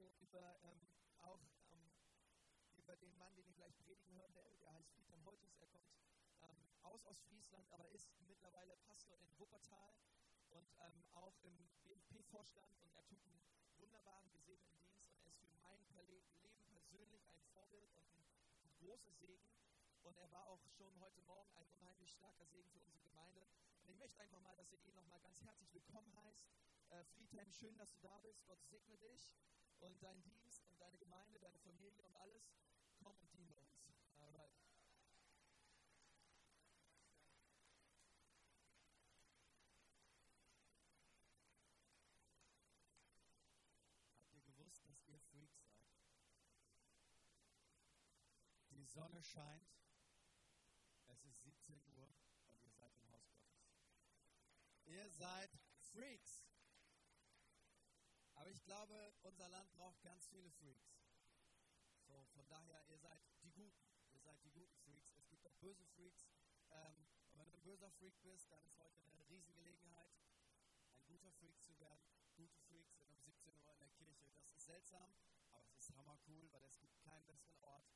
so über ähm, auch ähm, über den Mann, den ihr gleich predigen hört, der, heißt Friedhelm Holtus. Er kommt ähm, aus Ostfriesland, aber ist mittlerweile Pastor in Wuppertal und ähm, auch im BFP-Vorstand und er tut einen wunderbaren, gesegneten Dienst und er ist für mein Leben persönlich ein Vorbild und ein, ein großer Segen. Und er war auch schon heute Morgen ein unheimlich starker Segen für unsere Gemeinde. Und ich möchte einfach mal, dass ihr ihn nochmal ganz herzlich willkommen heißt. Äh, Friedhelm, schön, dass du da bist. Gott segne dich und deinen Dienst und deine Gemeinde, deine Familie und alles. Komm und diene uns. Alright. Habt ihr gewusst, dass ihr Freaks seid? Die Sonne scheint, es ist 17 Uhr und ihr seid im Haus Gottes. Ihr seid Freaks. Aber ich glaube, unser Land braucht ganz viele Freaks. So, von daher, ihr seid die Guten. Ihr seid die guten Freaks. Es gibt auch böse Freaks. Ähm, und wenn du ein böser Freak bist, dann ist heute eine Riesengelegenheit, ein guter Freak zu werden. Gute Freaks sind um 17 Uhr in der Kirche. Das ist seltsam, aber es ist hammercool, weil es gibt keinen besseren Ort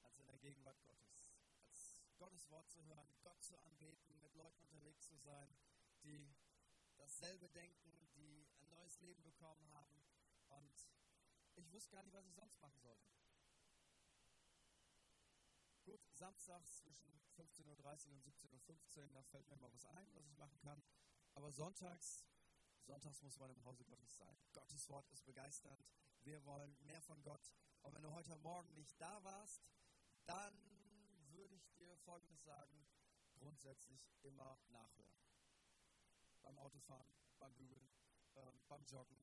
als in der Gegenwart Gottes. Als Gottes Wort zu hören, Gott zu anbeten, mit Leuten unterwegs zu sein, die dasselbe denken, neues Leben bekommen haben. Und ich wusste gar nicht, was ich sonst machen sollte. Gut, samstags zwischen 15.30 Uhr und 17.15 Uhr, da fällt mir mal was ein, was ich machen kann. Aber sonntags, sonntags muss man im Hause Gottes sein. Gottes Wort ist begeisternd. Wir wollen mehr von Gott. Und wenn du heute Morgen nicht da warst, dann würde ich dir Folgendes sagen. Grundsätzlich immer nachhören beim Autofahren, beim Bügeln, ähm, beim Joggen.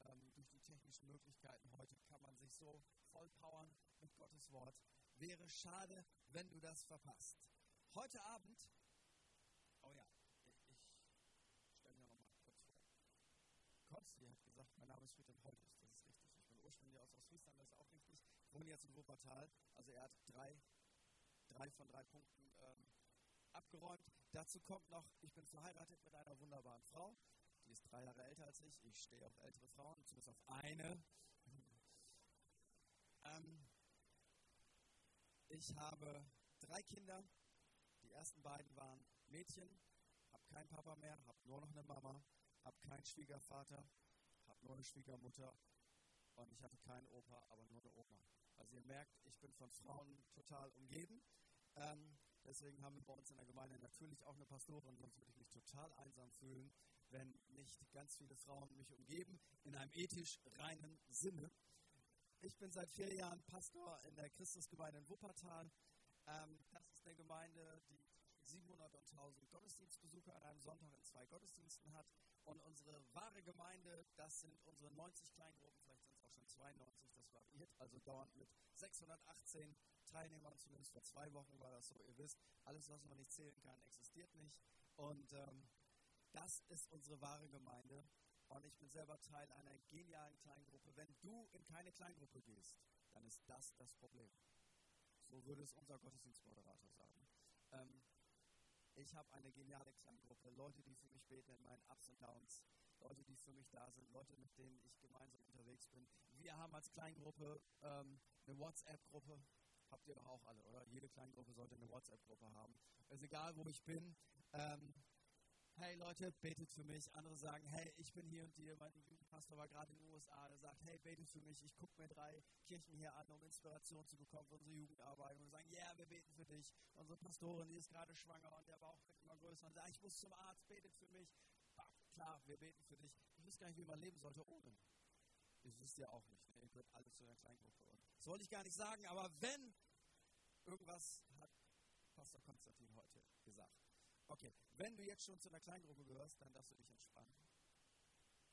Ähm, durch die technischen Möglichkeiten heute kann man sich so vollpowern mit Gottes Wort. Wäre schade, wenn du das verpasst. Heute Abend, oh ja, ich, stelle mir nochmal kurz vor. Konsti hat gesagt, mein Name ist Friedhelm Holtes, das ist richtig. Ich bin ursprünglich aus Ostfriesland, das ist auch richtig. Ich wohne jetzt in Wuppertal, also er hat drei, drei von drei Punkten ähm, abgeräumt. Dazu kommt noch, ich bin verheiratet mit einer wunderbaren Frau. Ist drei Jahre älter als ich. Ich stehe auf ältere Frauen, zumindest auf eine. Ähm, ich habe drei Kinder. Die ersten beiden waren Mädchen. Habe keinen Papa mehr, habe nur noch eine Mama. Habe keinen Schwiegervater, habe nur eine Schwiegermutter. Und ich hatte keinen Opa, aber nur eine Oma. Also ihr merkt, ich bin von Frauen total umgeben. Ähm, Deswegen haben wir bei uns in der Gemeinde natürlich auch eine Pastorin, sonst würde ich mich total einsam fühlen, wenn nicht ganz viele Frauen mich umgeben, in einem ethisch reinen Sinne. Ich bin seit vier Jahren Pastor in der Christusgemeinde in Wuppertal. Ähm, das ist eine Gemeinde, die 700 und 1000 Gottesdienstbesucher an einem Sonntag in zwei Gottesdiensten hat. Und unsere wahre Gemeinde, das sind unsere 90 Kleingruppen, vielleicht sind es auch schon 92, das variiert also dauernd mit 618 Teilnehmern, zumindest vor zwei Wochen war das so. Ihr wisst, alles, was man nicht zählen kann, existiert nicht. Und ähm, das ist unsere wahre Gemeinde. Und ich bin selber Teil einer genialen Kleingruppe. Wenn du in keine Kleingruppe gehst, dann ist das das Problem. So würde es unser Gottesdienstmoderator sagen. Ähm, ich habe eine geniale Kleingruppe, Leute, die für mich beten in meinen Ups und Downs, Leute, die für mich da sind, Leute, mit denen ich gemeinsam unterwegs bin. Wir haben als Kleingruppe ähm, eine WhatsApp-Gruppe, habt ihr doch auch alle, oder? Jede Kleingruppe sollte eine WhatsApp-Gruppe haben. Es ist egal, wo ich bin. Ähm, hey Leute, betet für mich. Andere sagen, hey, ich bin hier und hier. Mein Jugendpastor war gerade in den USA. Der sagt, hey, betet für mich. Ich gucke mir drei Kirchen hier an, um Inspiration zu bekommen für unsere Jugendarbeit. Und wir sagen, ja, yeah, wir beten für dich. Unsere Pastorin, die ist gerade schwanger und der Bauch wird immer größer. Und sagt, ich muss zum Arzt, betet für mich. Klar, wir beten für dich. Ich wüsste gar nicht, wie man leben sollte ohne. Ich wüsste ja auch nicht. Ne? Ihr gehört alles zu einer Kleingruppe. Und das wollte ich gar nicht sagen, aber wenn Irgendwas hat Pastor Konstantin heute gesagt. Okay, wenn du jetzt schon zu einer Kleingruppe gehörst, dann darfst du dich entspannen.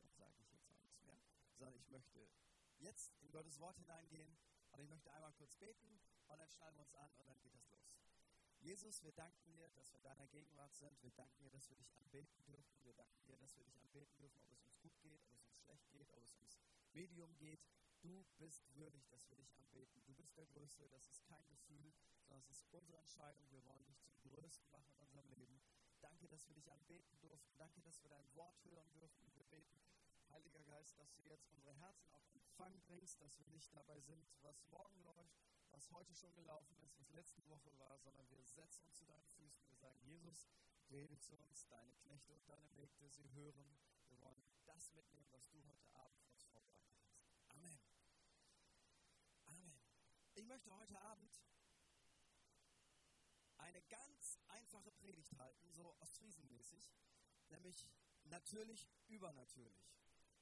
Dann sage ich jetzt auch nichts mehr. Sondern ich möchte jetzt in Gottes Wort hineingehen und ich möchte einmal kurz beten und dann schneiden wir uns an und dann geht das los. Jesus, wir danken dir, dass wir in deiner Gegenwart sind. Wir danken dir, dass wir dich anbeten dürfen. Wir danken dir, dass wir dich anbeten dürfen, ob es uns gut geht, ob es uns schlecht geht, ob es uns Medium geht. Du bist würdig, dass wir dich anbeten. Du bist der Größte. Das ist kein Gefühl, sondern es ist unsere Entscheidung. Wir wollen dich zum Größten machen in unserem Leben. Danke, dass wir dich anbeten durften. Danke, dass wir dein Wort hören dürfen. Wir beten, Heiliger Geist, dass du jetzt unsere Herzen auf Empfang bringst, dass wir nicht dabei sind, was morgen läuft, was heute schon gelaufen ist, was letzte Woche war, sondern wir setzen uns zu deinen Füßen. Wir sagen, Jesus, rede zu uns, deine Knechte und deine Mägde, sie hören. Wir wollen das mitnehmen, was du heute Abend für uns vorbereitet hast. Amen. Amen. Ich möchte heute Abend eine ganz einfache Predigt halten, so ostfriesenmäßig, nämlich natürlich übernatürlich.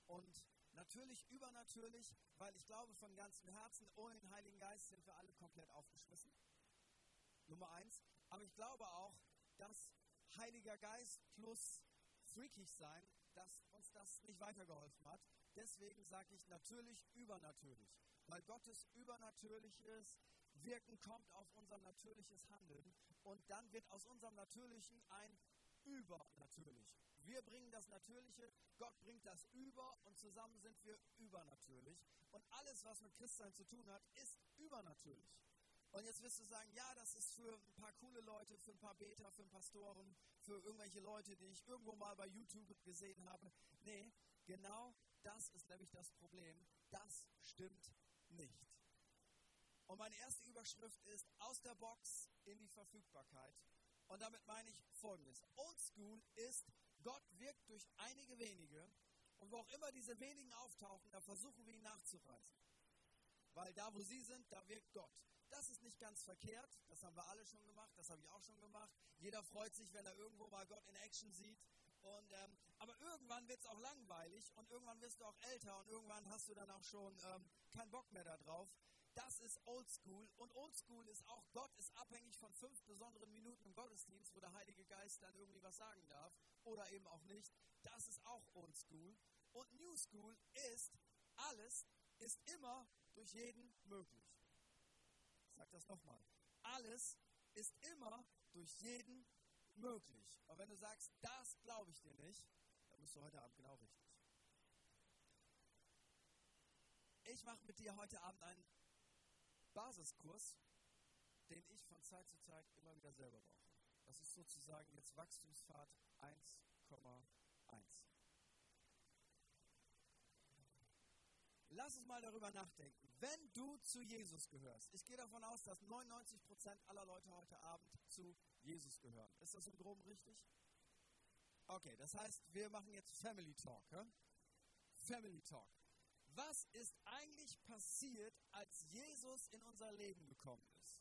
Und natürlich übernatürlich, weil ich glaube von ganzem Herzen, ohne den Heiligen Geist sind wir alle komplett aufgeschmissen. Nummer eins. Aber ich glaube auch, dass Heiliger Geist plus freakig sein, dass uns das nicht weitergeholfen hat. Deswegen sage ich natürlich übernatürlich, weil Gottes übernatürliches Wirken kommt auf unser natürliches Handeln und dann wird aus unserem Natürlichen ein übernatürlich. Wir bringen das Natürliche, Gott bringt das über und zusammen sind wir übernatürlich. Und alles, was mit Christsein zu tun hat, ist übernatürlich. Und jetzt wirst du sagen, ja, das ist für ein paar coole Leute, für ein paar Beter, für ein Pastoren, für irgendwelche Leute, die ich irgendwo mal bei YouTube gesehen habe. Nee, genau das ist nämlich das Problem. Das stimmt nicht. Und meine erste Überschrift ist aus der Box in die Verfügbarkeit. Und damit meine ich folgendes. Old School ist, Gott wirkt durch einige wenige. Und wo auch immer diese wenigen auftauchen, da versuchen wir ihn nachzureißen. Weil da, wo sie sind, da wirkt Gott. Das ist nicht ganz verkehrt. Das haben wir alle schon gemacht. Das habe ich auch schon gemacht. Jeder freut sich, wenn er irgendwo mal Gott in Action sieht. Und, ähm, aber irgendwann wird es auch langweilig und irgendwann wirst du auch älter und irgendwann hast du dann auch schon ähm, keinen Bock mehr darauf. Das ist Oldschool und Oldschool ist auch, Gott ist abhängig von fünf besonderen Minuten im Gottesdienst, wo der Heilige Geist dann irgendwie was sagen darf oder eben auch nicht. Das ist auch Oldschool. Und New School ist, alles ist immer durch jeden möglich. Ich sage das nochmal. Alles ist immer durch jeden möglich. Und wenn du sagst, das glaube ich dir nicht, dann bist du heute Abend genau richtig. Ich mache mit dir heute Abend einen Basiskurs, den ich von Zeit zu Zeit immer wieder selber brauche. Das ist sozusagen jetzt Wachstumspfad 1,1. Lass uns mal darüber nachdenken. Wenn du zu Jesus gehörst, ich gehe davon aus, dass 99% aller Leute heute Abend zu Jesus gehören. Ist das im Groben richtig? Okay, das heißt, wir machen jetzt Family Talk. Ja? Family Talk. Was ist eigentlich passiert, als Jesus in unser Leben gekommen ist?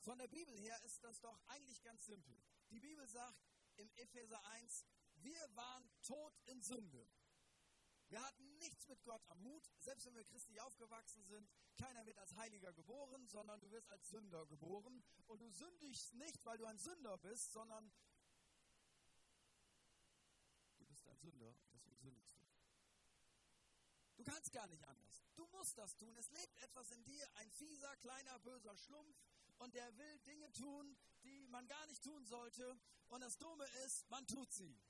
Von der Bibel her ist das doch eigentlich ganz simpel. Die Bibel sagt im Epheser 1, wir waren tot in Sünde. Wir hatten nichts mit Gott am Hut, selbst wenn wir christlich aufgewachsen sind. Keiner wird als Heiliger geboren, sondern du wirst als Sünder geboren. Und du sündigst nicht, weil du ein Sünder bist, sondern du bist ein Sünder, deswegen sündigst du. Du kannst gar nicht anders. Du musst das tun. Es lebt etwas in dir, ein fieser, kleiner, böser Schlumpf, und der will Dinge tun, die man gar nicht tun sollte. Und das Dumme ist, man tut sie.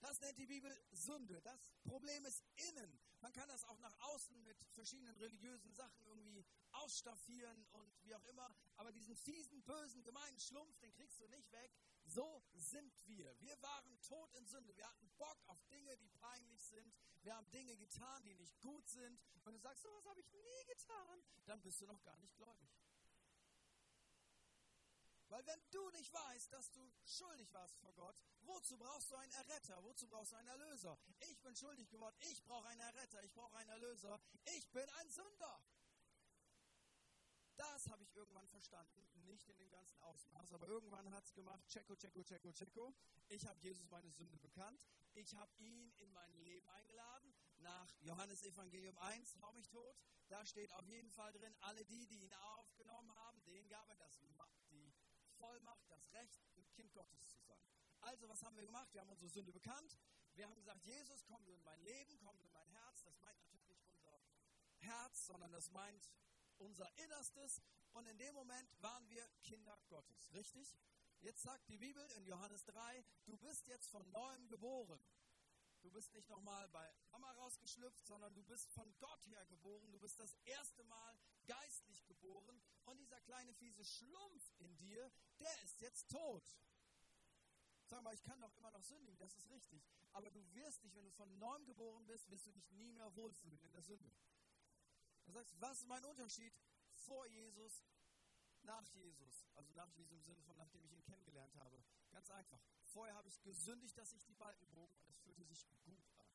Das nennt die Bibel Sünde. Das Problem ist innen. Man kann das auch nach außen mit verschiedenen religiösen Sachen irgendwie ausstaffieren und wie auch immer. Aber diesen fiesen, bösen, gemeinen Schlumpf, den kriegst du nicht weg. So sind wir. Wir waren tot in Sünde. Wir hatten Bock auf Dinge, die peinlich sind. Wir haben Dinge getan, die nicht gut sind. Wenn du sagst, so was habe ich nie getan, dann bist du noch gar nicht gläubig. Weil wenn du nicht weißt, dass du schuldig warst vor Gott, wozu brauchst du einen Erretter? Wozu brauchst du einen Erlöser? Ich bin schuldig geworden, ich brauche einen Erretter, ich brauche einen Erlöser, ich bin ein Sünder. Das habe ich irgendwann verstanden, nicht in dem ganzen Ausmaß, aber irgendwann hat es gemacht, Checo, Checo, Checo, Checo. Ich habe Jesus meine Sünde bekannt, ich habe ihn in mein Leben eingeladen. Nach Johannes Evangelium 1, hau mich tot, da steht auf jeden Fall drin, alle die, die ihn aufgenommen haben, denen gab er das Vollmacht, das Recht, ein Kind Gottes zu sein. Also, was haben wir gemacht? Wir haben unsere Sünde bekannt. Wir haben gesagt, Jesus, komm du in mein Leben, komm du in mein Herz. Das meint natürlich nicht unser Herz, sondern das meint unser Innerstes. Und in dem Moment waren wir Kinder Gottes. Richtig? Jetzt sagt die Bibel in Johannes 3, du bist jetzt von neuem geboren. Du bist nicht nochmal bei Mama rausgeschlüpft, sondern du bist von Gott her geboren. Du bist das erste Mal geistlich geboren. Und dieser kleine fiese Schlumpf in dir, der ist jetzt tot. Sag mal, ich kann doch immer noch sündigen, das ist richtig. Aber du wirst dich, wenn du von neuem geboren bist, wirst du dich nie mehr wohlfühlen in der Sünde. Du sagst, was ist mein Unterschied vor Jesus, nach Jesus? Also nach diesem Sinne von, nachdem ich ihn kennengelernt habe. Ganz einfach. Vorher habe ich gesündigt, dass ich die Balken bog und es fühlte sich gut an.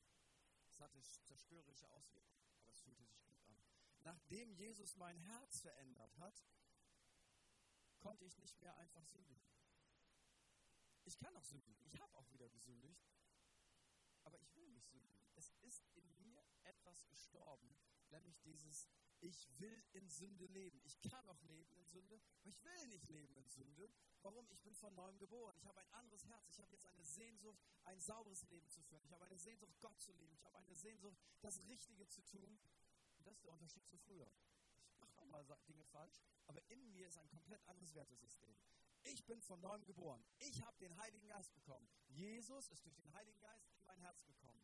Es hatte zerstörerische Auswirkungen, aber es fühlte sich gut an. Nachdem Jesus mein Herz verändert hat, konnte ich nicht mehr einfach sündigen. Ich kann auch sündigen. Ich habe auch wieder gesündigt. Aber ich will nicht sündigen. Es ist in mir etwas gestorben, nämlich dieses, ich will in Sünde leben. Ich kann auch leben in Sünde, aber ich will nicht leben in Sünde. Warum? Ich bin von neuem geboren. Ich habe ein anderes Herz. Ich habe jetzt eine Sehnsucht, ein sauberes Leben zu führen. Ich habe eine Sehnsucht, Gott zu lieben. Ich habe eine Sehnsucht, das Richtige zu tun. Und das ist der Unterschied zu früher. Ich mache auch mal Dinge falsch, aber in mir ist ein komplett anderes Wertesystem. Ich bin von neuem geboren. Ich habe den Heiligen Geist bekommen. Jesus ist durch den Heiligen Geist in mein Herz gekommen.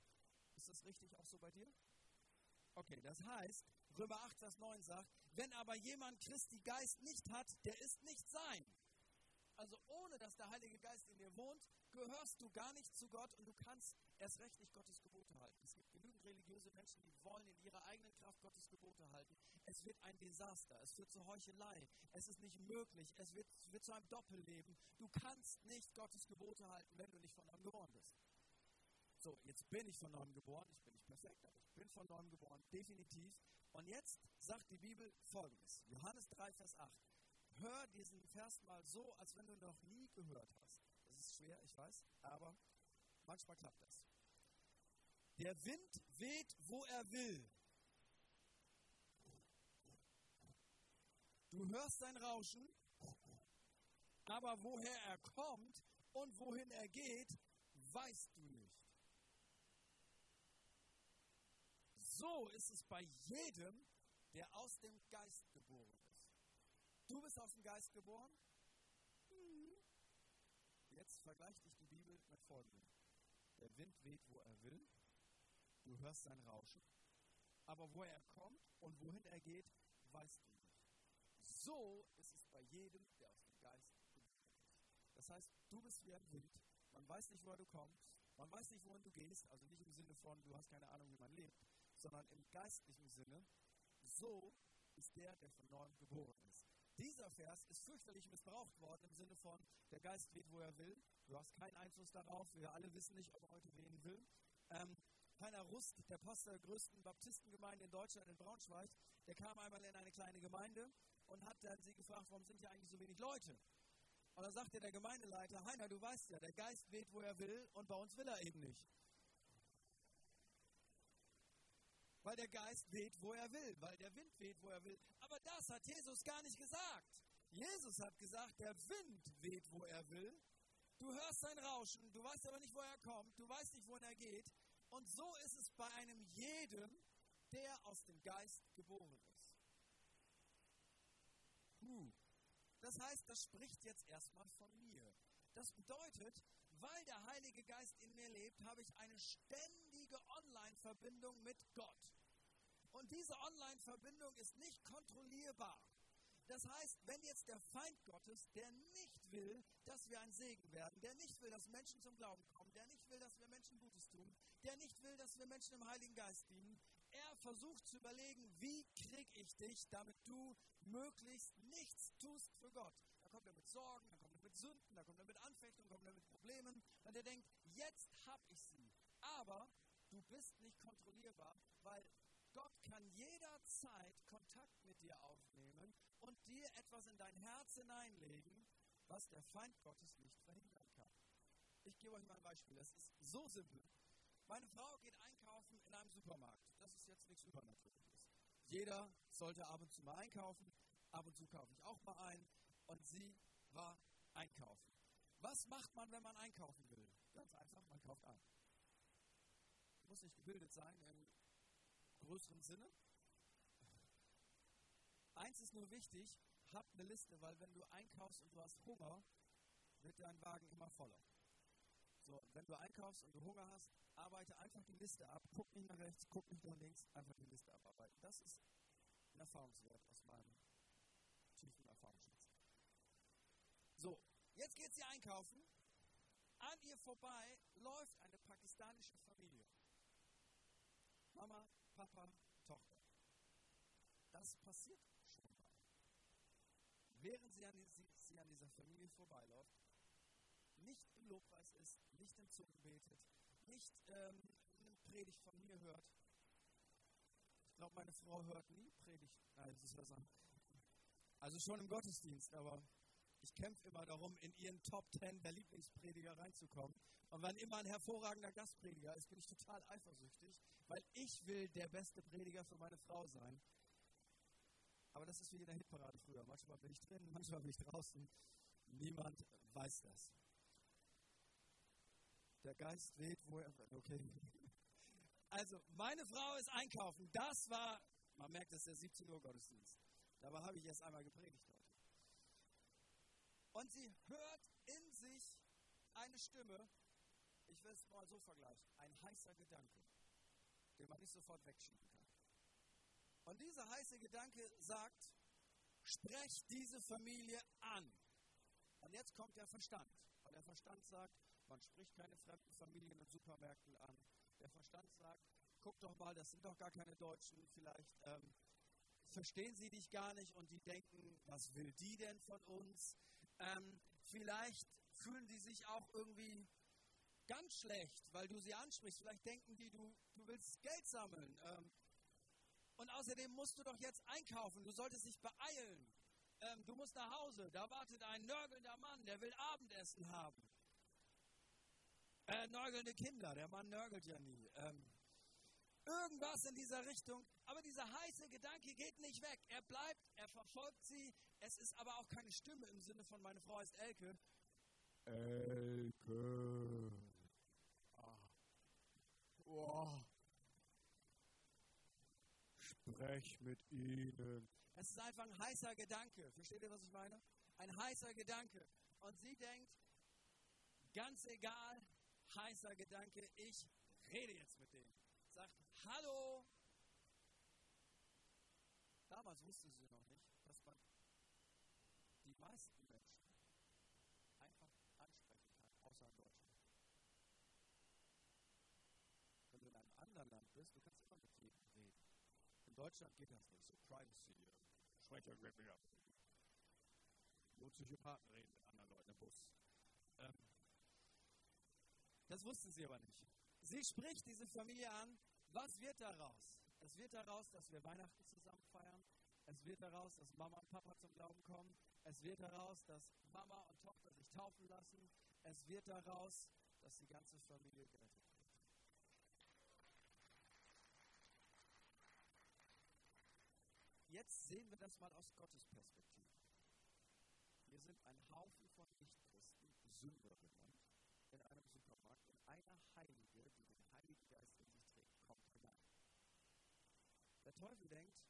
Ist das richtig auch so bei dir? Okay, das heißt, Römer 8, Vers 9 sagt, wenn aber jemand Christi Geist nicht hat, der ist nicht sein. Also ohne dass der Heilige Geist in dir wohnt, gehörst du gar nicht zu Gott und du kannst erst recht nicht Gottes Gebote halten. Es gibt genügend religiöse Menschen, die wollen in ihrer eigenen Kraft Gottes Gebote halten. Es wird ein Desaster, es wird zur Heuchelei, es ist nicht möglich, es wird, wird zu einem Doppelleben. Du kannst nicht Gottes Gebote halten, wenn du nicht von neuem geboren bist. So, jetzt bin ich von neuem geboren, ich bin nicht perfekt, aber ich bin von neuem geboren, definitiv. Und jetzt sagt die Bibel folgendes: Johannes 3, Vers 8. Hör diesen Vers mal so, als wenn du noch nie gehört hast. Das ist schwer, ich weiß, aber manchmal klappt das. Der Wind weht, wo er will. Du hörst sein Rauschen, aber woher er kommt und wohin er geht, weißt du nicht. So ist es bei jedem, der aus dem Geist geboren ist. Du bist aus dem Geist geboren? Mhm. Jetzt vergleicht dich die Bibel mit folgendem. Der Wind weht, wo er will. Du hörst sein Rauschen. Aber wo er kommt und wohin er geht, weißt du nicht. So ist es bei jedem, der aus dem Geist geboren ist. Das heißt, du bist wie ein Wind. Man weiß nicht, woher du kommst. Man weiß nicht, wohin du gehst. Also nicht im Sinne von, du hast keine Ahnung, wie man lebt sondern im geistlichen Sinne, so ist der, der von neuem geboren ist. Dieser Vers ist fürchterlich missbraucht worden im Sinne von, der Geist weht, wo er will. Du hast keinen Einfluss darauf. Wir alle wissen nicht, ob er heute wehen will. Ähm, Heiner Rust, der Pastor der größten Baptistengemeinde in Deutschland, in Braunschweig, der kam einmal in eine kleine Gemeinde und hat dann sie gefragt, warum sind hier eigentlich so wenig Leute? Und dann sagte der Gemeindeleiter, Heiner, du weißt ja, der Geist weht, wo er will und bei uns will er eben nicht. Weil der Geist weht, wo er will, weil der Wind weht, wo er will. Aber das hat Jesus gar nicht gesagt. Jesus hat gesagt, der Wind weht, wo er will. Du hörst sein Rauschen, du weißt aber nicht, wo er kommt, du weißt nicht, wohin er geht. Und so ist es bei einem jedem, der aus dem Geist geboren ist. Puh. Das heißt, das spricht jetzt erstmal von mir. Das bedeutet, weil der Heilige Geist in mir lebt, habe ich eine ständige Online-Verbindung mit Gott. Und diese Online-Verbindung ist nicht kontrollierbar. Das heißt, wenn jetzt der Feind Gottes, der nicht will, dass wir ein Segen werden, der nicht will, dass Menschen zum Glauben kommen, der nicht will, dass wir Menschen Gutes tun, der nicht will, dass wir Menschen im Heiligen Geist dienen, er versucht zu überlegen, wie kriege ich dich, damit du möglichst nichts tust für Gott. Da kommt er mit Sorgen, da kommt Sünden, da kommt er mit Anfechtungen, kommt er mit Problemen und er denkt, jetzt habe ich sie. Aber du bist nicht kontrollierbar, weil Gott kann jederzeit Kontakt mit dir aufnehmen und dir etwas in dein Herz hineinlegen, was der Feind Gottes nicht verhindern kann. Ich gebe euch mal ein Beispiel. Das ist so simpel. Meine Frau geht einkaufen in einem Supermarkt. Das ist jetzt nichts Übernatürliches. Jeder sollte ab und zu mal einkaufen. Ab und zu kaufe ich auch mal ein. Und sie war einkaufen. Was macht man, wenn man einkaufen will? Ganz einfach, man kauft ein. Muss nicht gebildet sein im größeren Sinne. Eins ist nur wichtig, hab eine Liste, weil wenn du einkaufst und du hast Hunger, wird dein Wagen immer voller. So, wenn du einkaufst und du Hunger hast, arbeite einfach die Liste ab. Guck nicht nach rechts, guck nicht nach links, einfach die Liste abarbeiten. Das ist ein Erfahrungswert aus meinem So, jetzt geht sie einkaufen. An ihr vorbei läuft eine pakistanische Familie. Mama, Papa, Tochter. Das passiert schon mal. Während sie an, sie, an dieser Familie vorbeiläuft, nicht im Lobpreis ist, nicht in Zungen betet, nicht ähm, eine Predigt von mir hört. Ich glaube, meine Frau hört nie Predigt. Nein, das ist anderes. Also schon im Gottesdienst, aber ich kämpfe immer darum, in ihren Top Ten der Lieblingsprediger reinzukommen. Und wenn immer ein hervorragender Gastprediger ist, bin ich total eifersüchtig, weil ich will der beste Prediger für meine Frau sein. Aber das ist wie in der Hitparade früher. Manchmal bin ich drin, manchmal bin ich draußen. Niemand weiß das. Der Geist weht, wo er. Okay. Also, meine Frau ist einkaufen. Das war, man merkt, das ist der 17 Uhr Gottesdienst. Dabei habe ich erst einmal gepredigt. Und sie hört in sich eine Stimme, ich will es mal so vergleichen, ein heißer Gedanke, den man nicht sofort wegschieben kann. Und dieser heiße Gedanke sagt, sprech diese Familie an. Und jetzt kommt der Verstand. Und der Verstand sagt, man spricht keine fremden Familien in Supermärkten an. Der Verstand sagt, guck doch mal, das sind doch gar keine Deutschen, vielleicht ähm, verstehen sie dich gar nicht und die denken, was will die denn von uns? Ähm, vielleicht fühlen die sich auch irgendwie ganz schlecht, weil du sie ansprichst. Vielleicht denken die, du, du willst Geld sammeln. Ähm, und außerdem musst du doch jetzt einkaufen. Du solltest dich beeilen. Ähm, du musst nach Hause. Da wartet ein nörgelnder Mann, der will Abendessen haben. Äh, nörgelnde Kinder. Der Mann nörgelt ja nie. Ähm, irgendwas in dieser Richtung. Aber dieser heiße Gedanke geht nicht weg. Er bleibt, er verfolgt sie. Es ist aber auch keine Stimme im Sinne von meine Frau ist Elke. Elke. Ah. Wow. Sprech mit ihnen. Es ist einfach ein heißer Gedanke. Versteht ihr, was ich meine? Ein heißer Gedanke. Und sie denkt, ganz egal, heißer Gedanke, ich rede jetzt mit denen. Sagt, hallo. Damals wusste sie noch nicht, dass man die meisten Menschen einfach ansprechen kann, außer in Deutschland. Wenn du in einem anderen Land bist, du kannst immer mit jedem reden. In Deutschland geht das nicht so. Privacy, Sprecher. Nur Psychopathen reden mit anderen Leuten im Bus. Ähm, das wussten sie aber nicht. Sie spricht diese Familie an. Was wird daraus? Es wird daraus, dass wir Weihnachten zusammen. Es wird daraus, dass Mama und Papa zum Glauben kommen. Es wird daraus, dass Mama und Tochter sich taufen lassen. Es wird daraus, dass die ganze Familie gerettet wird. Jetzt sehen wir das mal aus Gottes Perspektive. Wir sind ein Haufen von Nichtchristen, Sünderinnen, in einem Supermarkt und einer Heilige, die den Heiligen Geist in sich trägt, kommt hinein. Der Teufel denkt,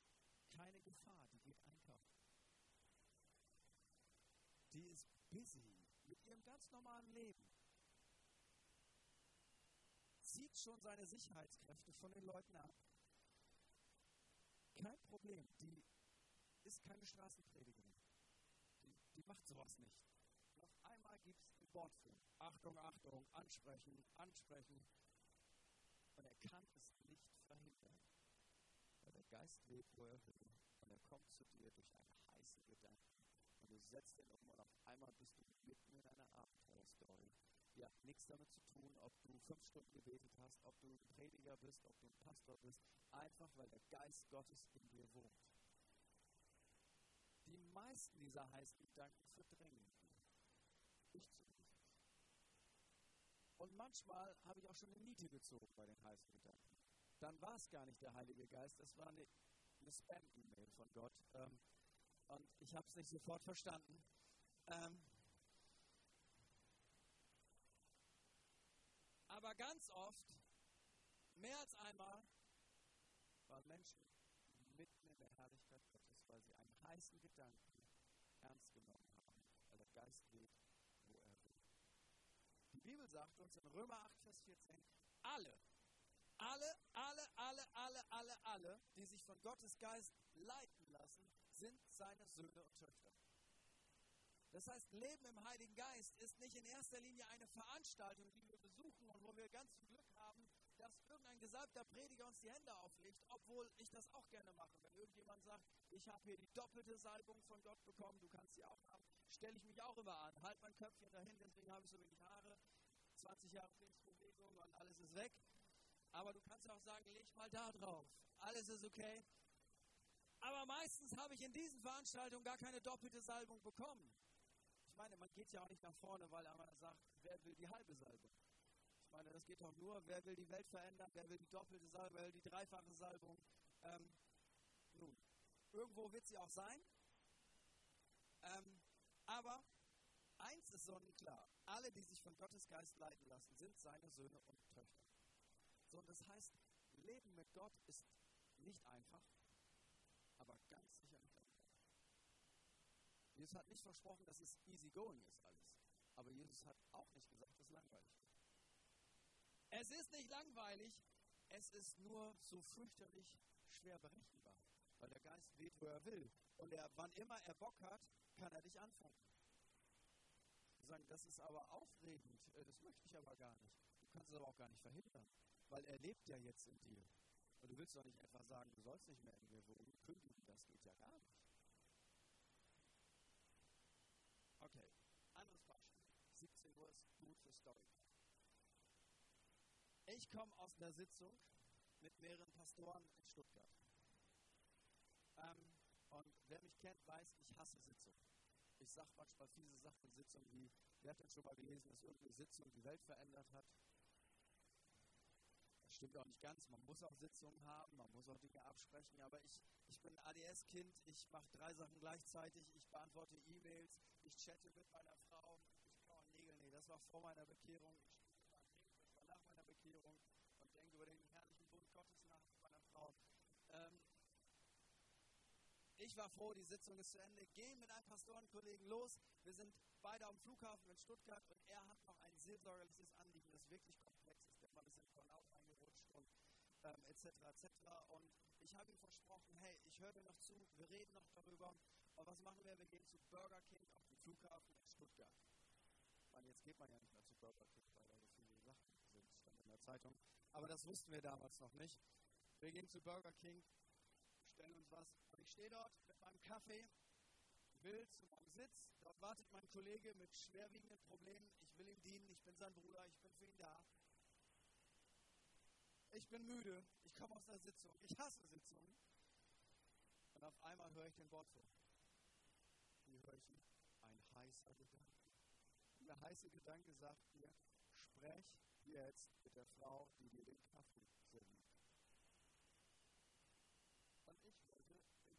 keine Gefahr, die geht einkaufen. Die ist busy mit ihrem ganz normalen Leben. Zieht schon seine Sicherheitskräfte von den Leuten ab. Kein Problem, die ist keine Straßenpredigerin. Die, die macht sowas nicht. Auf einmal gibt es einen Bordfilm. Achtung, Achtung, ansprechen, ansprechen. Und er kann es nicht verhindern. Weil der Geist weht, wo er will. Und er kommt zu dir durch einen heißen Gedanken. Und du setzt ihn um und auf einmal bist du mitten in einer Abenteuerstory. Die hat nichts damit zu tun, ob du fünf Stunden gebetet hast, ob du ein Prediger bist, ob du ein Pastor bist. Einfach weil der Geist Gottes in dir wohnt. Die meisten dieser heißen Gedanken verdrängen wir. Ich zumindest. Und manchmal habe ich auch schon eine Niete gezogen bei den heißen. Dann war es gar nicht der Heilige Geist, es war eine, eine Spam-E-Mail von Gott. Ähm, und ich habe es nicht sofort verstanden. Ähm, aber ganz oft, mehr als einmal, waren Menschen mitten in der Herrlichkeit Gottes, weil sie einen heißen Gedanken ernst genommen haben, weil der Geist weht, wo er will. Die Bibel sagt uns in Römer 8, Vers 14, alle, alle, alle, alle, alle, alle, alle, die sich von Gottes Geist leiten lassen, sind seine Söhne und Töchter. Das heißt, Leben im Heiligen Geist ist nicht in erster Linie eine Veranstaltung, die wir besuchen und wo wir ganz viel Glück haben, dass irgendein gesalbter Prediger uns die Hände auflegt, obwohl ich das auch gerne mache. Wenn irgendjemand sagt, ich habe hier die doppelte Salbung von Gott bekommen, du kannst sie auch haben, stelle ich mich auch immer an, halt mein Köpfchen dahin, deswegen habe ich so wenig Haare, 20 Jahre Pfingstbewegung und alles ist weg. Aber du kannst auch sagen, leg mal da drauf, alles ist okay. Aber meistens habe ich in diesen Veranstaltungen gar keine doppelte Salbung bekommen meine, man geht ja auch nicht nach vorne, weil einer sagt, wer will die halbe Salbung? Ich meine, das geht doch nur, wer will die Welt verändern, wer will die doppelte Salbung, wer will die dreifache Salbung. Ähm, nun, irgendwo wird sie auch sein. Ähm, aber eins ist sonnenklar: Alle, die sich von Gottes Geist leiten lassen, sind seine Söhne und Töchter. So, und das heißt, Leben mit Gott ist nicht einfach, aber ganz Jesus hat nicht versprochen, dass es easy going ist alles. Aber Jesus hat auch nicht gesagt, dass es langweilig wird. Es ist nicht langweilig, es ist nur so fürchterlich schwer berechenbar. Weil der Geist weht, wo er will. Und er, wann immer er Bock hat, kann er dich anfunken. Sagen, das ist aber aufregend, äh, das möchte ich aber gar nicht. Du kannst es aber auch gar nicht verhindern, weil er lebt ja jetzt in dir. Und du willst doch nicht einfach sagen, du sollst nicht mehr in mir wohnen, kündigen, das geht ja gar nicht. Ich komme aus einer Sitzung mit mehreren Pastoren in Stuttgart. Ähm, und wer mich kennt, weiß, ich hasse Sitzungen. Ich sage manchmal fiese Sachen in Sitzungen wie, wer hat denn schon mal gelesen, dass irgendeine Sitzung die Welt verändert hat? Das stimmt auch nicht ganz. Man muss auch Sitzungen haben, man muss auch Dinge absprechen. Aber ich, ich bin ADS-Kind, ich mache drei Sachen gleichzeitig. Ich beantworte E-Mails, ich chatte mit meiner Frau, ich kaue Nägel. Nee, das war vor meiner Bekehrung. Ich war froh, die Sitzung ist zu Ende. Gehe mit einem Pastorenkollegen los. Wir sind beide am Flughafen in Stuttgart und er hat noch ein seelsorgerliches Anliegen, das wirklich komplex ist. Der Mann ist in Burnout eingerutscht und ähm, etc. etc. Und ich habe ihm versprochen, hey, ich höre dir noch zu, wir reden noch darüber. Und was machen wir? Wir gehen zu Burger King auf dem Flughafen in Stuttgart. Meine, jetzt geht man ja nicht mehr zu Burger King, weil da so viele Sachen sind, stand in der Zeitung. Aber das wussten wir damals noch nicht. Wir gehen zu Burger King, stellen uns was. Und ich stehe dort mit meinem Kaffee, will zu meinem Sitz. Dort wartet mein Kollege mit schwerwiegenden Problemen. Ich will ihm dienen, ich bin sein Bruder, ich bin für ihn da. Ich bin müde, ich komme aus der Sitzung, ich hasse Sitzungen. Und auf einmal höre ich den Wort vor. Wie höre ich ihn? Ein heißer Gedanke. Und der heiße Gedanke sagt mir, sprech jetzt mit der Frau, die dir den Kaffee serviert.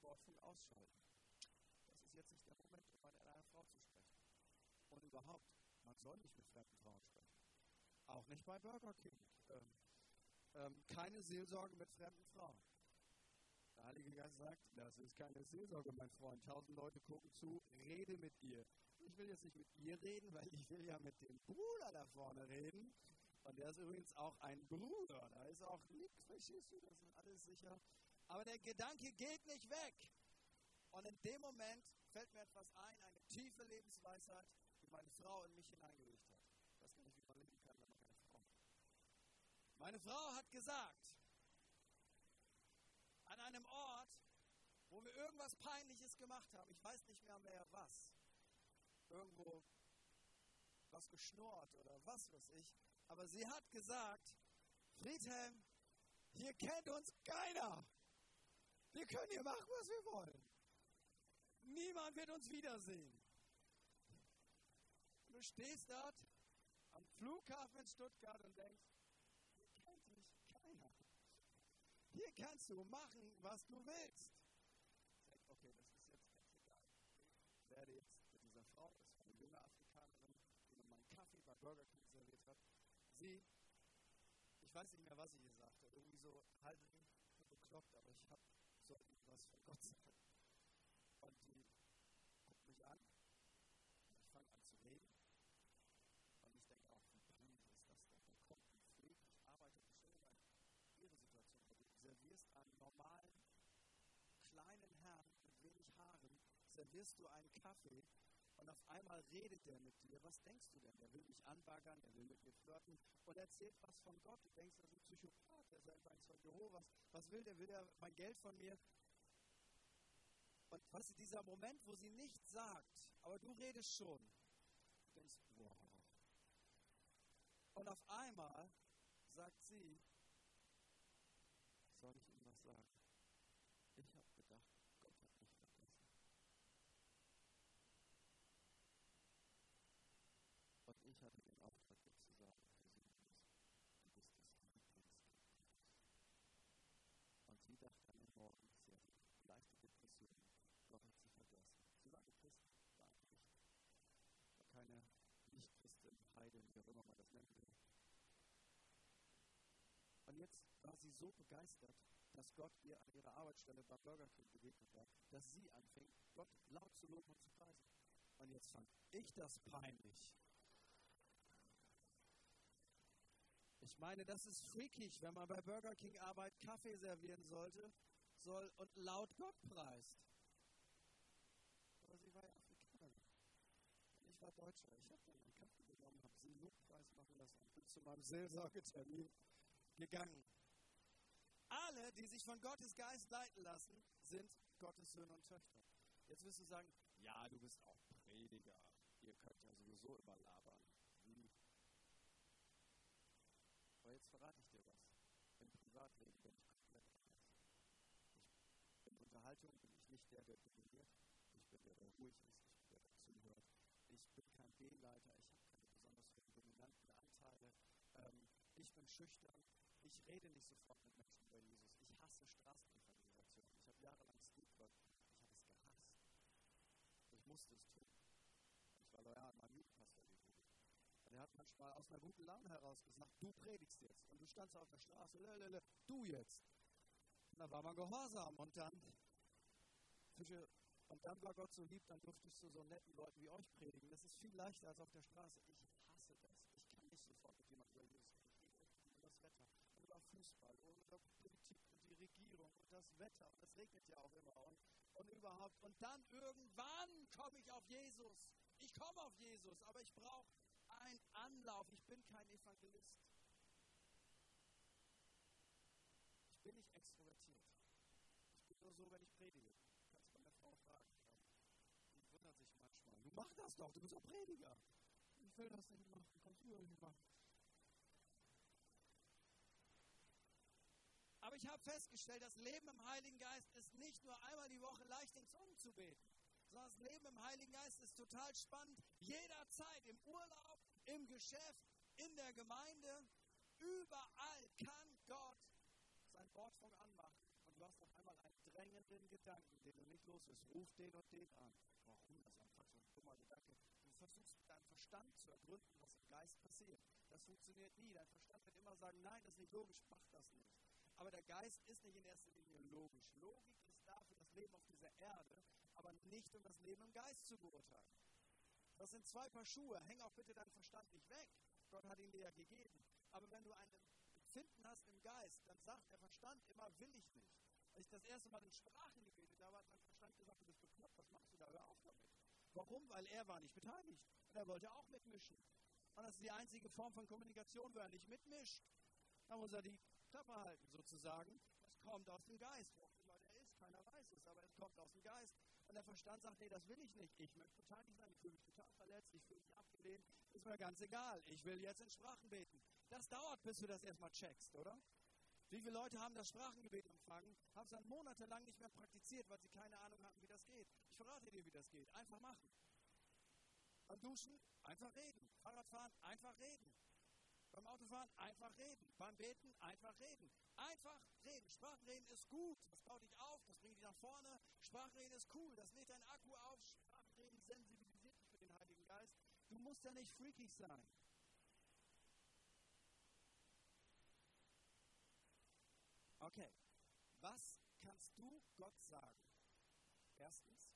Wortfunk ausschalten. Das ist jetzt nicht der Moment, um mit einer Frau zu sprechen. Und überhaupt, man soll nicht mit fremden Frauen sprechen. Auch nicht bei Burger King. Ähm, ähm, keine Seelsorge mit fremden Frauen. Der Heilige Geist sagt, das ist keine Seelsorge, mein Freund. Tausend Leute gucken zu, rede mit ihr. Ich will jetzt nicht mit ihr reden, weil ich will ja mit dem Bruder da vorne reden. Und der ist übrigens auch ein Bruder. Da ist auch nichts, verstehst du? Das ist alles sicher. Aber der Gedanke geht nicht weg. Und in dem Moment fällt mir etwas ein, eine tiefe Lebensweisheit, die meine Frau in mich hineingelegt hat. Ich weiß gar nicht, wie man leben kann, wenn man keine Frau hat. Meine Frau hat gesagt, an einem Ort, wo wir irgendwas Peinliches gemacht haben, ich weiß nicht mehr mehr was, irgendwo was geschnurrt oder was weiß ich, aber sie hat gesagt, Friedhelm, hier kennt uns keiner. Wir können hier machen, was wir wollen. Niemand wird uns wiedersehen. Du stehst dort am Flughafen in Stuttgart und denkst, hier kennt mich keiner. Hier kannst du machen, was du willst. Okay, das ist jetzt ganz egal. Ich werde jetzt mit dieser Frau, das war eine junge Afrikanerin, die mir meinen Kaffee bei Burger King serviert hat. Sie, ich weiß nicht mehr, was sie gesagt hat, irgendwie so halb bekloppt, aber ich habe was von Gott sagen. Und die guckt mich an. Ich fange an zu reden. Und ich denke auch, wie peinlich ist das denn? Da kommt ein Pflege, ich arbeite, stell dir mal ihre Situation vor. Du servierst einen normalen, kleinen Herrn mit wenig Haaren, servierst du einen Kaffee Und auf einmal redet der mit dir. Was denkst du denn? Der will mich anbaggern, der will mit mir flirten und erzählt was von Gott. Du denkst, das ist ein Psychopath, der ist einfach ein Zeug Jehovas. Was will der? Will der mein Geld von mir? Und was ist dieser Moment, wo sie nichts sagt, aber du redest schon. Du denkst, wow. Und auf einmal sagt sie, soll ich Ihnen was sagen? Ich habe gedacht, Gott hat mich vergessen. Und ich hatte den Auftrag, dir zu sagen, du bist das Lieblingskind. Und sie dachte an den Morgen, sie hatte leichte Depression. Gott hat sie vergessen. Sie war Christ, war nicht. War keine Nicht-Christin, Heidin, wie immer man das nennen will. Und jetzt war sie so begeistert, dass Gott ihr an ihrer Arbeitsstelle beim Burger King begegnet war, dass sie anfing, Gott laut zu loben und zu preisen. Und jetzt fand ich das peinlich. Ich meine, das ist freakig, wenn man bei Burger King Arbeit Kaffee servieren sollte, soll und laut Gott preist. Aber sie war ja Afrikanerin. Ich war Deutscher. Ich habe dann einen Kaffee genommen, habe sie Machen lassen und bin zu meinem Seelsorgetermin gegangen. Alle, die sich von Gottes Geist leiten lassen, sind Gottes Söhne und Töchter. Jetzt wirst du sagen, ja, du bist auch Prediger. Ihr könnt ja sowieso immer labern. Wie? Aber jetzt verrate ich dir was. Im Privatleben bin ich komplett anders. Ich, in Unterhaltung bin ich nicht der, der dominiert. Ich bin der, der ruhig ist. Ich bin der, der zuhört. Ich bin kein B-Leiter. Ich habe keine besonders dominanten Anteile. Ähm, ich bin schüchtern. Ich rede nicht sofort mit Menschen über Jesus. Ich hasse Straßenevangelisation. Ich habe jahrelang Streetwork. Ich habe es gehasst. Ich musste es tun. Ich war loyal meinem Jugendpastor gegenüber. Und er hat manchmal aus einer guten Laune heraus gesagt, du predigst jetzt. Und du standst auf der Straße, lelele, du jetzt. Und dann war man gehorsam. Und dann, und dann war Gott so lieb, dann durfte ich zu so netten Leuten wie euch predigen. Das ist viel leichter als auf der Straße. Ich hasse das. Ich kann nicht sofort mit jemandem über Jesus über Fußball und über Politik und die Regierung und das Wetter. Und es regnet ja auch immer und, und überhaupt. Und dann irgendwann komme ich auf Jesus. Ich komme auf Jesus, aber ich brauche einen Anlauf. Ich bin kein Evangelist. Ich bin nicht extrovertiert. Ich bin nur so, wenn ich predige. Kannst meine Frau fragen. Die wundert sich manchmal. Du mach das doch, du bist doch Prediger. Ich will das nicht machen. Kannst du irgendwie machen. Aber ich habe festgestellt, das Leben im Heiligen Geist ist nicht nur einmal die Woche leicht in Zungen zu beten, sondern das Leben im Heiligen Geist ist total spannend. Jederzeit, im Urlaub, im Geschäft, in der Gemeinde, überall kann Gott sein Wortfunk anmachen. Und du hast auf einmal einen drängenden Gedanken, den du nicht los ist. Ruf den und den an. Warum? Das ist einfach so ein dummer Gedanke. Du versuchst mit deinem Verstand zu ergründen, was im Geist passiert. Das funktioniert nie. Dein Verstand wird immer sagen, nein, das ist nicht logisch, mach das nicht. Aber der Geist ist nicht in erster Linie logisch. Logik ist da für das Leben auf dieser Erde, aber nicht um das Leben im Geist zu beurteilen. Das sind zwei Paar Schuhe. Häng auch bitte deinen Verstand nicht weg. Gott hat ihn dir ja gegeben. Aber wenn du ein Empfinden hast im Geist, dann sagt der Verstand immer, will ich nicht. Als ich das erste Mal in Sprachen gebetet habe, hat mein Verstand gesagt, du bist bekloppt, was machst du da? Hör auf damit. Warum? Weil er war nicht beteiligt. Und er wollte auch mitmischen. Und das ist die einzige Form von Kommunikation, wo er nicht mitmischt. Da muss er die Klappe halten, sozusagen. Es kommt aus dem Geist. Wo immer der ist, keiner weiß es, aber es kommt aus dem Geist. Und der Verstand sagt, nee, das will ich nicht. Ich möchte beteiligt sein, ich fühle mich total verletzt, ich fühle mich abgelehnt. Ist mir ganz egal. Ich will jetzt in Sprachen beten. Das dauert, bis du das erstmal checkst, oder? Wie viele Leute haben das Sprachengebet empfangen, haben es dann monatelang nicht mehr praktiziert, weil sie keine Ahnung hatten, wie das geht. Ich verrate dir, wie das geht. Einfach machen. Beim Duschen einfach reden. Fahrradfahren einfach reden. Beim Autofahren einfach reden. Beim Beten einfach reden. Einfach reden. Sprachenreden ist gut. Das baut dich auf, das bringt dich nach vorne. Sprachenreden ist cool. Das lädt deinen Akku auf. Sprachenreden sensibilisiert dich für den Heiligen Geist. Du musst ja nicht freakig sein. Okay. Was kannst du Gott sagen? Erstens,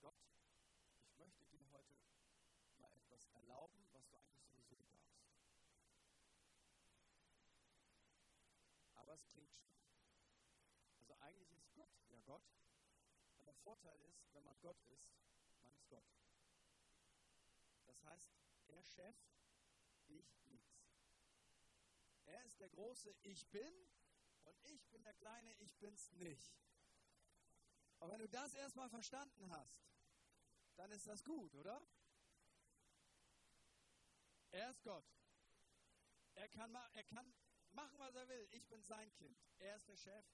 Gott, ich möchte dir heute mal etwas erlauben, was du eigentlich sowieso darfst. Aber es klingt schön. Also eigentlich ist Gott ja Gott. Und der Vorteil ist, wenn man Gott ist, man ist ist Gott. Das heißt, er Chef, ich nichts. Er ist der große Ich bin und ich bin der kleine Ich bin's nicht. Und wenn du das erstmal verstanden hast, dann ist das gut, oder? Er ist Gott. Er kann, er kann machen, was er will. Ich bin sein Kind. Er ist der Chef.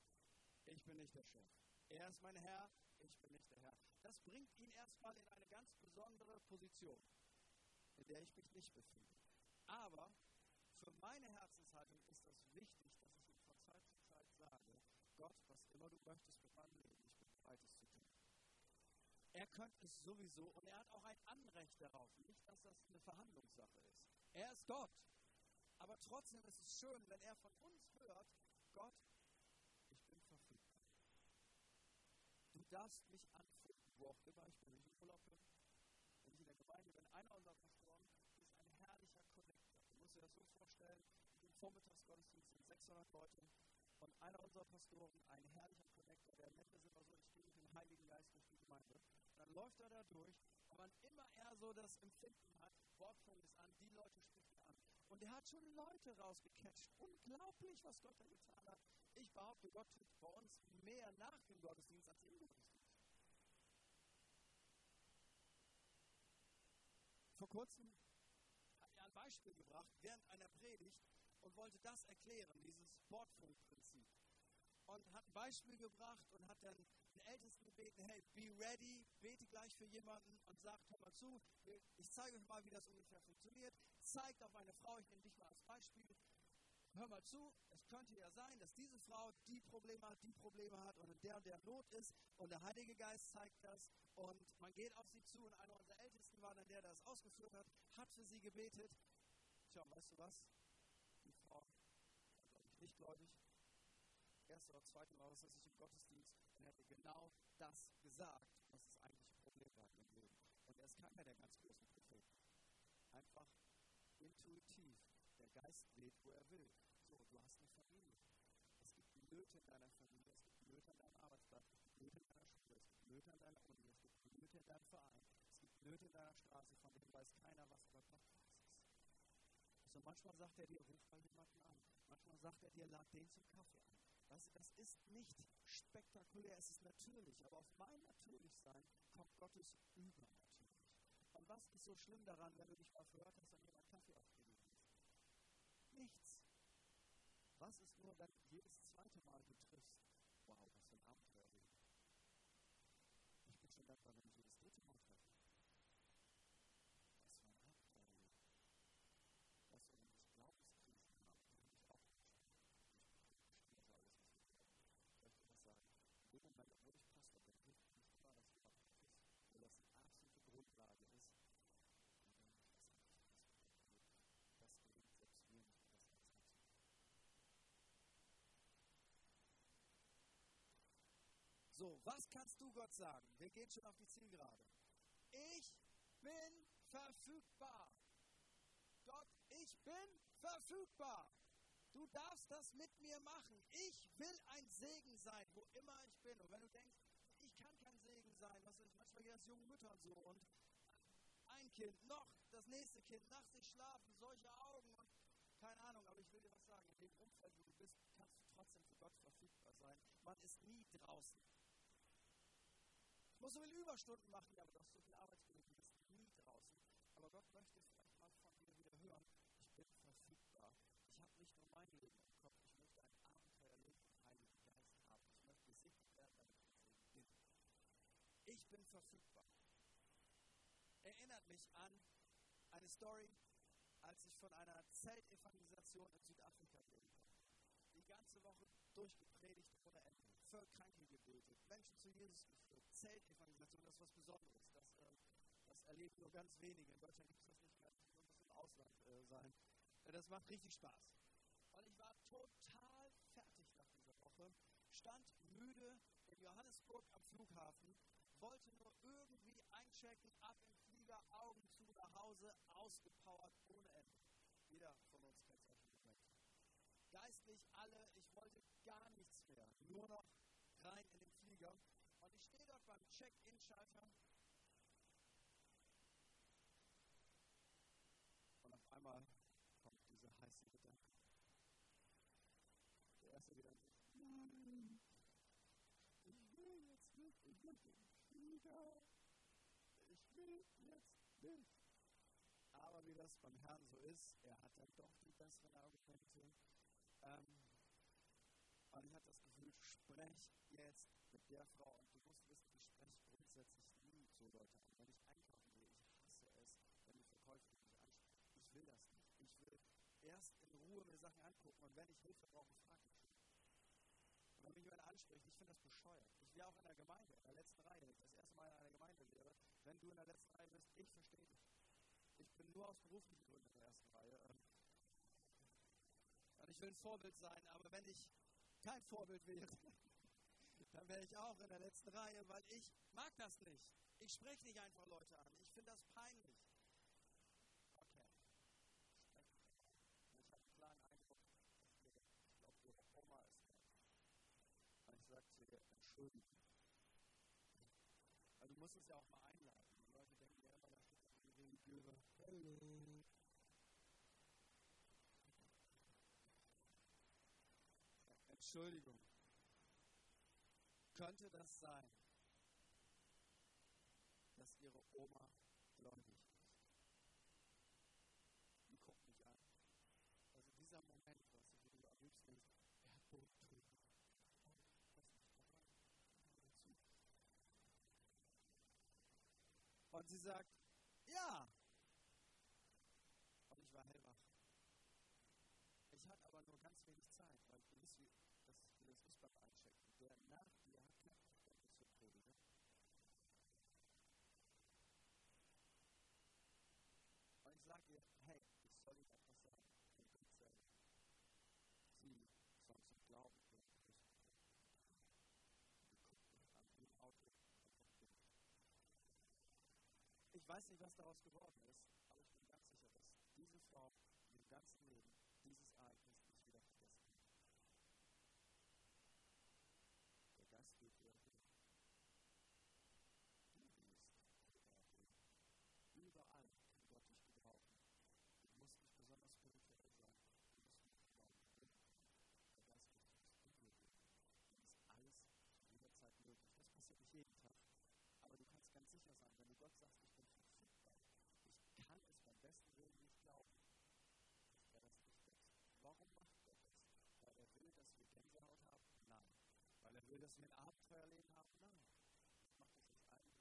Ich bin nicht der Chef. Er ist mein Herr. Ich bin nicht der Herr. Das bringt ihn erstmal in eine ganz besondere Position, in der ich mich nicht befinde. Aber für meine Herzenshaltung ist das wichtig, dass ich ihm von Zeit zu Zeit sage, Gott, was immer du möchtest mit meinem Leben, ich bin bereit, es zu tun. Er könnte es sowieso und er hat auch ein Anrecht darauf. Nicht, dass das eine Verhandlungssache ist. Er ist Gott. Aber trotzdem ist es schön, wenn er von uns hört, Gott, ich bin verfügbar. Du darfst mich anfühlen, wo auch immer ich bin, wenn ich im Urlaub bin, wenn ich in der Gemeinde bin. Einer unserer Pastoren ist ein herrlicher Connector. Du musst dir das so vorstellen, im Vormittagsgottesdienst sind 600 Leute und einer unserer Pastoren, ein herrlicher Connector, der nennt das immer so, ich gehe mit dem Heiligen Geist durch die Gemeinde. Dann läuft er da durch, und man immer eher so das Empfinden hat, ist an, die Leute spricht er. Und er hat schon Leute rausgecatcht. Unglaublich, was Gott da getan hat. Ich behaupte, Gott tut bei uns mehr nach dem Gottesdienst als im Gottesdienst. Vor kurzem hat er ein Beispiel gebracht während einer Predigt und wollte das erklären, dieses Wortfunkprinzip. Und hat ein Beispiel gebracht und hat dann den Ältesten gebeten, hey, be ready, bete gleich für jemanden und sagt, hör mal zu, ich zeige euch mal, wie das ungefähr funktioniert. Zeigt auf eine Frau, ich nehme dich mal als Beispiel. Hör mal zu, es könnte ja sein, dass diese Frau die Probleme hat, die Probleme hat und der und der Not ist und der Heilige Geist zeigt das und man geht auf sie zu und einer unserer Ältesten war dann der, der das ausgeführt hat, hat für sie gebetet. Tja, weißt du was? Die Frau war, glaube ich, nicht gläubig. Erste oder zweite Mal, was ist im Gottesdienst er hätte genau das gesagt, was das eigentliche Problem war ihrem Leben. Und er ist keiner der ganz großen Propheten. Einfach intuitiv. Der Geist weht, wo er will. So, du hast eine Familie. Es gibt Nöte in deiner Familie, es gibt Nöte an deinem Arbeitsplatz, es gibt Nöte in deiner Schule, es gibt Nöte an deiner Uni, es gibt Nöte in deinem Verein, es gibt Nöte in deiner Straße, von denen weiß keiner, was, aber Gott es. So manchmal sagt er dir, ruf mal jemanden an. Manchmal sagt er dir, lad den zum Kaffee ein. Du, das ist nicht spektakulär, es ist natürlich, aber auf mein Natürlichsein kommt Gottes übernatürlich. Und was ist so schlimm daran, wenn du dich mal verhört hast und jemand Kaffee aufgegeben hast? Nichts. Was ist nur, wenn jedes zweite Mal du triffst? Wow, was für ein Abenteuerleben. Ich bin schon dankbar, wenn ich jedes dritte Mal treffe. Was für ein Abenteuerleben. Weißt du, wenn ich Glaubenskrisen habe, bin ich auch in dem Moment, obwohl ich Pastor bin, hilft es nicht immer, dass ich perfekt ist, weil das eine absolute Grundlage ist. Und dann ist das selbst mir nicht besser als So, was kannst du Gott sagen? Wir gehen schon auf die Zielgerade. Ich bin verfügbar. Gott, ich bin verfügbar. Du darfst das mit mir machen. Ich will ein Segen sein, wo immer ich bin. Und wenn du denkst, ich kann kein Segen sein, was ist, manchmal das jungen Müttern so und ein Kind, noch das nächste Kind, nachts nicht schlafen, solche Augen und keine Ahnung, aber ich will dir was sagen, in dem Umfeld, wo du bist, kannst du trotzdem für Gott verfügbar sein. Man ist nie draußen. Muss so viele Überstunden machen, aber du hast so viel Arbeitskollegen, du bist nie draußen. Aber Gott möchte vielleicht mal von dir wieder hören, ich bin verfügbar. Ich habe nicht nur mein Leben im Kopf, ich möchte ein Abenteuerleben im Heiligen Geist haben. Ich möchte gesegnet werden, damit ich gesegnet bin. Ich bin verfügbar. Erinnert mich an eine Story, als ich von einer Zeltevangelisation in Südafrika reden konnte. Die ganze Woche durchgepredigt ohne Ende. Für Kranke Menschen zu Jesus geführt, Zeltevangelisation, das ist was Besonderes. Das, äh, das erleben nur ganz wenige. In Deutschland gibt es das nicht mehr. Das muss im Ausland äh, sein. Das macht richtig Spaß. Und ich war total fertig nach dieser Woche, stand müde in Johannesburg am Flughafen, wollte nur irgendwie einchecken, ab im Flieger, Augen zu, nach Hause, ausgepowert ohne Ende. Jeder von uns kennt solche Momente. Geistlich alle, ich wollte gar nichts mehr, nur noch rein in Flieger und ich stehe dort beim Check-in-Schalter und auf einmal kommt dieser heiße Gedanke. Der erste Gedanke ist, nein, ich will jetzt nicht in den Flieger. Ich will jetzt nicht. Aber wie das beim Herrn so ist, er hat dann doch die besseren Argumente. Ähm, und ich habe das Gefühl, sprech jetzt mit der Frau. Und du musst wissen, ich spreche grundsätzlich nie so Leute an. Wenn ich einkaufen gehe, ich hasse es, wenn die Verkäuferin mich anspricht. Ich will das nicht. Ich will erst in Ruhe mir Sachen angucken und wenn ich Hilfe brauche, frage ich. Und wenn mich jemand anspricht, ich finde das bescheuert. Ich wäre auch in der Gemeinde, in der letzten Reihe, wenn ich das erste Mal in einer Gemeinde wäre, wenn du in der letzten Reihe bist, ich verstehe dich. Ich bin nur aus beruflichen Gründen in der ersten Reihe. Und ich will ein Vorbild sein, aber wenn ich kein Vorbild wäre, dann wäre ich auch in der letzten Reihe, weil ich mag das nicht. Ich spreche nicht einfach Leute an. Ich finde das peinlich. Okay. Ich habe einen klaren Eindruck, ich glaube, ihre Oma ist da. Ich sage zu ihr, entschuldigen. Also du musst es ja auch mal einladen. Die Leute denken ja immer, da steht die religiöse Hallo. Entschuldigung. Könnte das sein, dass Ihre Oma gläubig ist? Die guckt mich an. Also dieser Moment, was wo du am liebsten denkst, Erdboden drüben. Und sie sagt, ja. Und ich war hellwach. Ich hatte aber nur ganz wenig Zeit, weil ihr wisst, wie das ist beim Einchecken. Der nach dir hat kein Verständnis für Prediger. Und ich sage ihr, hey, ich soll Ihnen etwas sagen. Von Gott selber. Sie sollen zum Glauben kommen. Ich weiß nicht, was daraus geworden ist, aber ich bin ganz sicher, dass diese Frau im ganzen Leben dieses Ereignis geht er hin. Du gehst, wo er will. Überall kann Gott dich gebrauchen. Du musst nicht besonders spirituell sein. Du musst nicht glauben. Der Geist Gottes ist in dir wirken. Dann ist alles jederzeit möglich. Das passiert nicht jeden Tag. Aber du kannst ganz sicher sein, wenn du Gott sagst, ich bin verfügbar. Ich kann es beim besten Willen nicht glauben, dass er das nicht lässt. Warum macht er das? Weil er will, dass wir Gänsehaut haben? Nein. Weil er will, wir ein Abenteuerleben haben? Nein. Das macht das nicht einfach.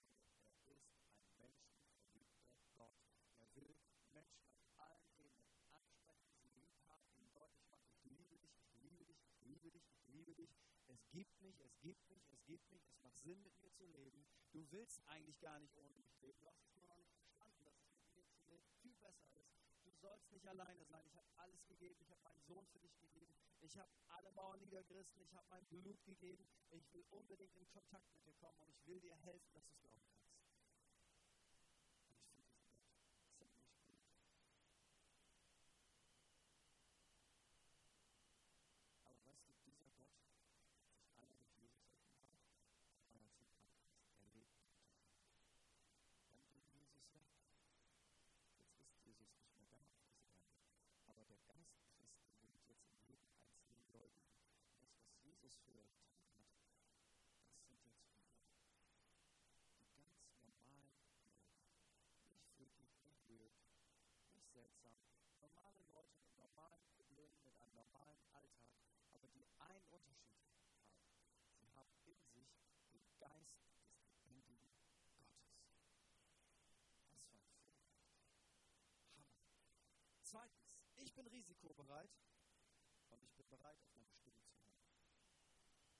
Er ist ein menschenverliebter Gott. Er will Menschen auf allen Ebenen ansprechen, sie lieb haben, ihnen deutlich machen, ich liebe dich, ich liebe dich, ich liebe dich, ich liebe dich. Es gibt mich, es gibt mich, es gibt mich, es macht Sinn, mit mir zu leben. Du willst eigentlich gar nicht ohne mich leben. Du hast es nur noch nicht verstanden, dass es mit mir zu leben viel besser ist. Du sollst nicht alleine sein. Ich habe alles gegeben. Ich habe meinen Sohn für dich gegeben. Ich habe alle Mauern niedergerissen. Ich habe mein Blut gegeben. Ich will unbedingt in Kontakt mit dir kommen und ich will dir helfen, dass du es glauben kannst. Und ich finde diesen Gott ziemlich gut. Aber weißt du, dieser Gott hat sich einmal mit Jesus offenbart, einmal zum Podcast. Er lebt Dann ging Jesus weg. Jetzt ist Jesus nicht mehr da auf dieser Erde. Aber der Geist Christi lebt jetzt in jedem einzelnen Gläubigen. Das, was Jesus früher getan hat, das sind jetzt wir. Die ganz normalen Gläubigen. Nicht freaky, nicht weird, nicht seltsam. Normale Leute mit normalen Problemen, mit einem normalen Alltag, aber die einen Unterschied haben. Sie haben in sich den Geist des lebendigen Gottes. Was für ein Vorrecht. Hammer. Zweitens, ich bin risikobereit und ich bin bereit, auf meine Stimme zu hören.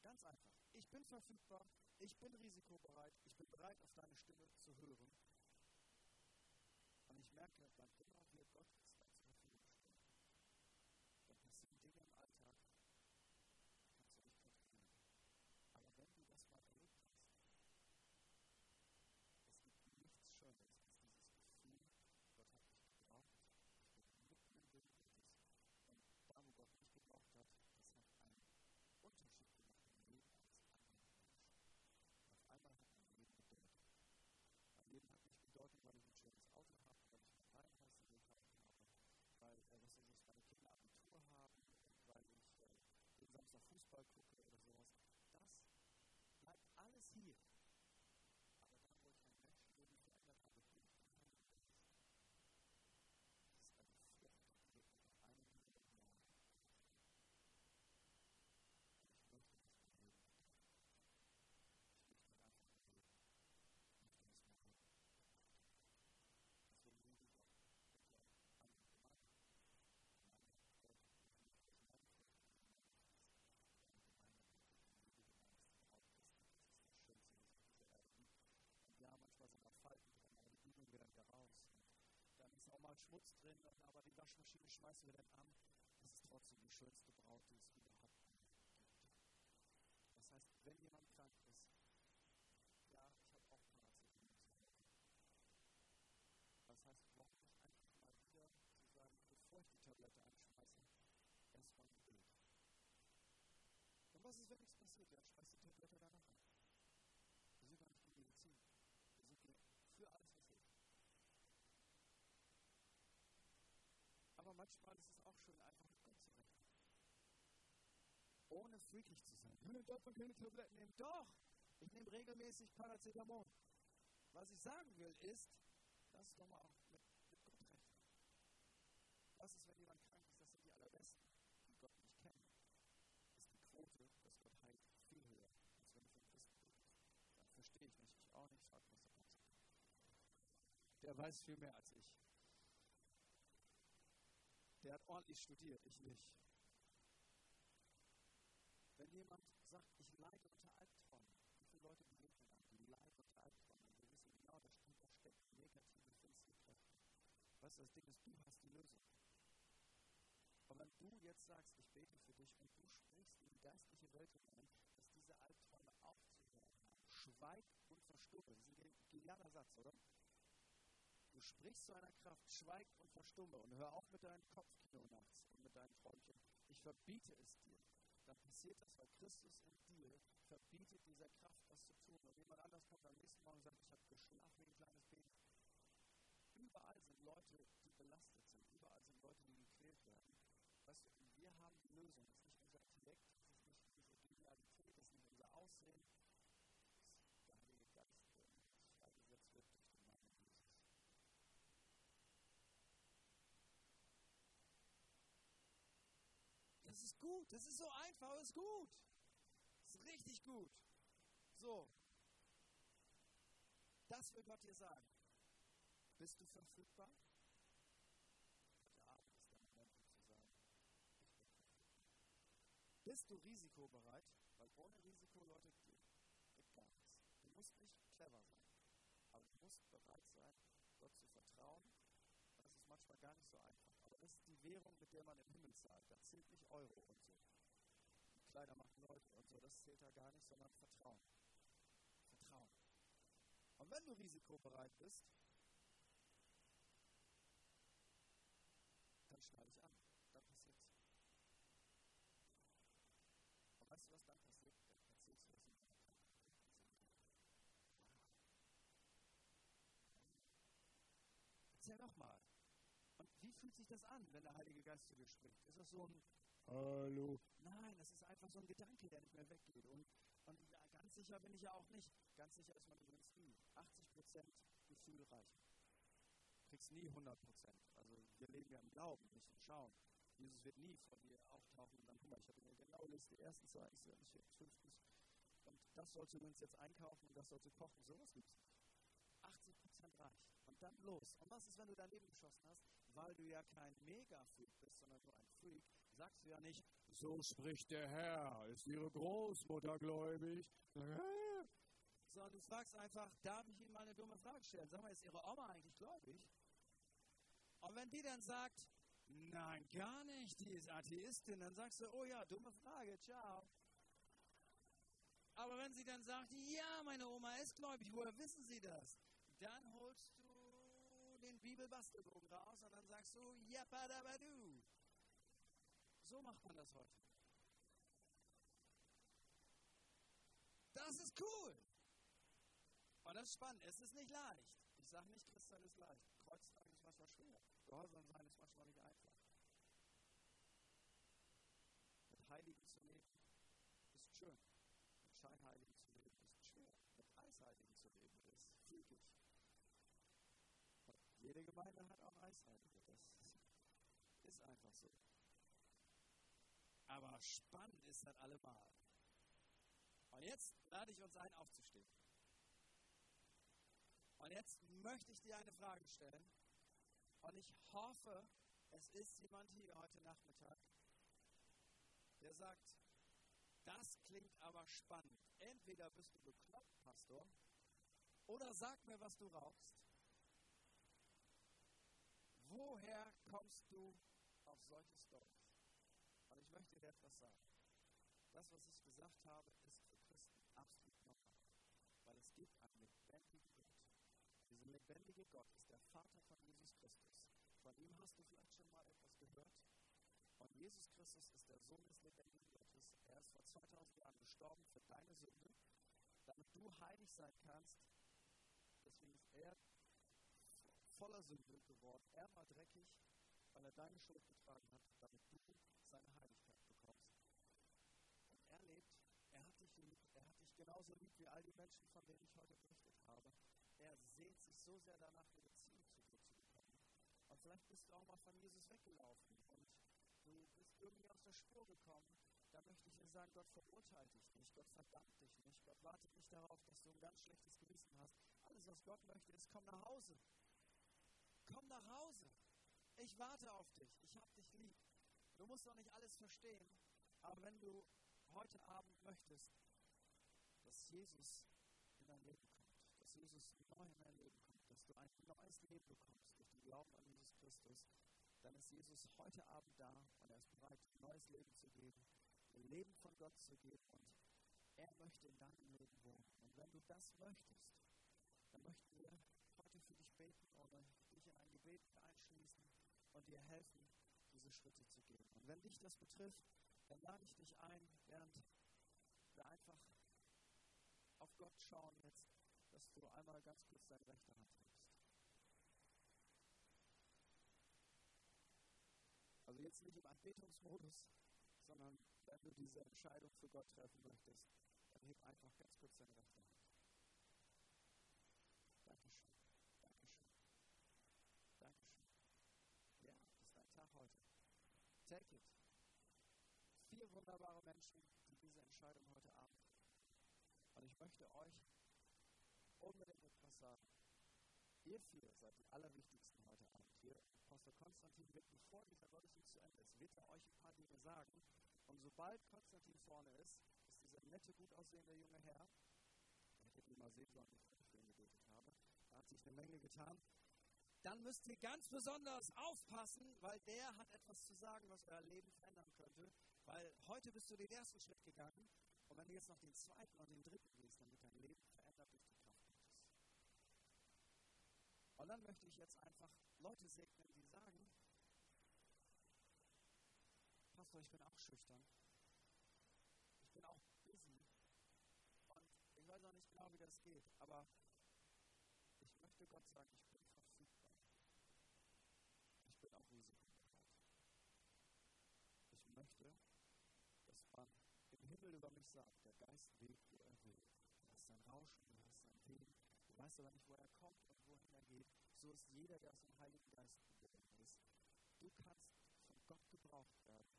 Ganz einfach. Ich bin verfügbar, ich bin risikobereit, ich bin bereit, auf deine Stimme zu hören. Und ich merke, wann immer wir Gottes Zeit zur Verfügung stellen, dann passieren Dinge im Alltag, die kannst du nicht kontrollieren. Aber wenn du das mal erlebt hast, es gibt nichts Schöneres als dieses Gefühl, Gott hat mich gebraucht, ich bin mitten im Willen Gottes. Und da, wo Gott mich gebraucht hat, das hat einen Unterschied gemacht im Leben eines anderen Menschen. Und auf einmal hat mein Leben bedeutet. Mein Leben hat nicht bedeutet, weil ich ein schönes Auto habe, weil ich ein reinpassen will. Schmutz drin, aber die Waschmaschine schmeißen wir dann an. Das ist trotzdem die schönste Braut, die es gibt. Das heißt, wenn jemand krank ist, ja, ich habe auch Paracetamol. Das heißt, warum nicht einfach mal wieder zu sagen, bevor ich die Tablette anschmeiße, erstmal ein Bild. Und was ist, wenn nichts passiert? Ja, schmeiß die Tablette danach an. Wir sind gar nicht die Medizin. Wir sind hier für alles, was hilft. Aber manchmal ist es auch schön, einfach mit Gott zu rechnen. Ohne freakig zu sein. Ich darf man keine Tabletten nehmen. Doch! Ich nehme regelmäßig Paracetamol. Was ich sagen will, ist, lass doch mal auch mit, mit Gott rechnen. Was ist, wenn jemand krank ist? Das sind die allerbesten, die Gott nicht kennen. Ist die Quote, dass Gott heilt, viel höher, als wenn du von Christen redest. Dann verstehe ich nicht. Ich auch nicht. Frag Pastor Konzert. Der weiß viel mehr als ich. Der hat ordentlich studiert, ich nicht. Wenn jemand sagt, ich leide unter Albträumen, wie viele Leute begegnen einem, die leiden unter Albträumen? Und wir wissen genau, da steht, da steckt negative, finstere Kräfte. Weißt du, das Ding ist, du hast die Lösung. Und wenn du jetzt sagst, ich bete für dich und du sprichst in die geistliche Welt hinein, dass diese Albträume aufzuhören haben, schweig und verstumme. Das ist ein genialer Satz, oder? Du sprichst zu einer Kraft, schweig und verstumme und hör auf mit deinem Kopfkino nachts und mit deinen Träumchen. Ich verbiete es dir. Dann passiert das, weil Christus in dir verbietet dieser Kraft, das zu tun. Und jemand anders kommt am nächsten Morgen und sagt, ich habe geschlafen wie ein kleines Baby. Überall sind Leute, die belastet sind. Überall sind Leute, die gequält werden. Weißt du, wir haben die Lösung. Das ist nicht unser Intellekt, das ist nicht unsere Genialität, das ist nicht unser Aussehen. Das ist der Heilige Geist, der freigesetzt wird durch den Namen Jesus. Das ist gut, das ist so einfach, das ist gut. Das ist richtig gut. So. Das will Gott dir sagen. Bist du verfügbar? Abend ist der Moment, zu sagen. Bist du risikobereit? Weil ohne Risiko, Leute, geht gar nichts. Du musst nicht clever sein, aber du musst bereit sein, Gott zu vertrauen. Das ist manchmal gar nicht so einfach. Ist die Währung, mit der man im Himmel zahlt. Da zählt nicht Euro und so. Kleider machen Leute und so. Das zählt da gar nicht, sondern Vertrauen. Vertrauen. Und wenn du risikobereit bist, dann schneide ich an. Dann passiert's. Und weißt du, was dann passiert? Dann erzählst du das Kraft. Erzähl doch mal. Fühlt sich das an, wenn der Heilige Geist zu dir spricht? Ist das so ein Hallo? Nein, das ist einfach so ein Gedanke, der nicht mehr weggeht. Und, und ganz sicher bin ich ja auch nicht. Ganz sicher ist man übrigens nie. 80% Gefühl reichen. Du kriegst nie 100%. Also wir leben ja im Glauben, nicht im Schauen. Jesus wird nie von dir auftauchen und dann, guck mal, ich habe mir genau Liste, erstens, zweitens, drittens, viertens, fünftens. Und das sollst du übrigens jetzt einkaufen und das sollst du kochen. Sowas gibt es nicht. 80% reicht. Dann los. Und was ist, wenn du dein Leben geschossen hast? Weil du ja kein Mega-Freak bist, sondern nur ein Freak, sagst du ja nicht, so spricht der Herr, ist ihre Großmutter gläubig? Sondern du fragst einfach, darf ich Ihnen mal eine dumme Frage stellen? Sag mal, ist Ihre Oma eigentlich gläubig? Und wenn die dann sagt, nein, gar nicht, die ist Atheistin, dann sagst du, oh ja, dumme Frage, ciao. Aber wenn sie dann sagt, ja, meine Oma ist gläubig, woher wissen Sie das? Dann holst du Bibelbastelbogen raus und dann sagst du, jappadabadu. So macht man das heute. Das ist cool. Und das ist spannend. Es ist nicht leicht. Ich sage nicht, Christsein ist leicht. Kreuztragen ist manchmal schwer. Gehorsam sein ist manchmal nicht einfach. Mit Heiligen zu leben ist schön. Mit Scheinheiligen zu leben ist schwer. Mit Eisheiligen zu leben ist freakig. Und Gemeinde hat auch Eisheilige. Das ist einfach so. Aber spannend ist das allemal. Und jetzt lade ich uns ein, aufzustehen. Und jetzt möchte ich dir eine Frage stellen. Und ich hoffe, es ist jemand hier heute Nachmittag, der sagt, das klingt aber spannend. Entweder bist du bekloppt, Pastor, oder sag mir, was du rauchst. Woher kommst du auf solche Stories? Und ich möchte dir etwas sagen. Das, was ich gesagt habe, ist für Christen absolut normal. Weil es gibt einen lebendigen Gott. Dieser lebendige Gott ist der Vater von Jesus Christus. Von ihm hast du vielleicht schon mal etwas gehört. Und Jesus Christus ist der Sohn des lebendigen Gottes. Er ist vor 2000 Jahren gestorben für deine Sünde, damit du heilig sein kannst. Deswegen ist er voller Sünde geworden. Er war dreckig, weil er deine Schuld getragen hat, damit du seine Heiligkeit bekommst. Und er lebt, er hat dich lieb, er hat dich genauso lieb wie all die Menschen, von denen ich heute berichtet habe. Er sehnt sich so sehr danach, Beziehung zu dir zu bekommen. Und vielleicht bist du auch mal von Jesus weggelaufen und du bist irgendwie aus der Spur gekommen. Da möchte ich dir sagen, Gott verurteilt dich nicht, Gott verdammt dich nicht, Gott wartet nicht darauf, dass du ein ganz schlechtes Gewissen hast. Alles, was Gott möchte, ist, komm nach Hause. Komm nach Hause. Ich warte auf dich. Ich habe dich lieb. Du musst doch nicht alles verstehen. Aber wenn du heute Abend möchtest, dass Jesus in dein Leben kommt, dass Jesus neu in dein Leben kommt, dass du ein neues Leben bekommst durch den Glauben an Jesus Christus, dann ist Jesus heute Abend da und er ist bereit, ein neues Leben zu geben, ein Leben von Gott zu geben und er möchte in deinem Leben wohnen. Und wenn du das möchtest, dann möchten wir heute für dich beten oder dich in ein Gebet einschließen und dir helfen, diese Schritte zu gehen. Und wenn dich das betrifft, dann lade ich dich ein, während wir einfach auf Gott schauen jetzt, dass du einmal ganz kurz deine rechte Hand hebst. Also jetzt nicht im Anbetungsmodus, sondern wenn du diese Entscheidung für Gott treffen möchtest, dann heb einfach ganz kurz deine rechte Hand. Dankeschön. Dankeschön. Dankeschön. Ja, das ist dein Tag heute. Take it. Vier wunderbare Menschen, die diese Entscheidung heute Abend treffen. Und ich möchte euch unbedingt etwas sagen. Ihr vier seid die allerwichtigsten heute Abend hier. Pastor Konstantin wird, bevor dieser Gottesdienst zu Ende ist, wird er euch ein paar Dinge sagen. Und sobald Konstantin vorne ist, ist dieser nette, gut aussehende junge Herr, ich hätte ihn mal sehen sollen, bevor ich ihn gebetet habe, da hat sich eine Menge getan. Dann müsst ihr ganz besonders aufpassen, weil der hat etwas zu sagen, was euer Leben verändern könnte. Weil heute bist du den ersten Schritt gegangen und wenn du jetzt noch den zweiten und den dritten gehst, dann wird dein Leben verändert durch die Kraft Gottes. Und dann möchte ich jetzt einfach Leute segnen, die sagen, Pastor, ich bin auch schüchtern. Ich bin auch busy. Und ich weiß auch nicht genau, wie das geht, aber ich möchte Gott sagen, ich bin verfügbar. Ich bin auch risikobereit. Ich möchte, dass man im Himmel über mich sagt, der Geist weht, wo er will. Du hast sein Rauschen, du hast sein Wehen. Du weißt aber nicht, wo er kommt und wohin er geht. So ist jeder, der aus dem Heiligen Geist geboren ist. Du kannst von Gott gebraucht werden.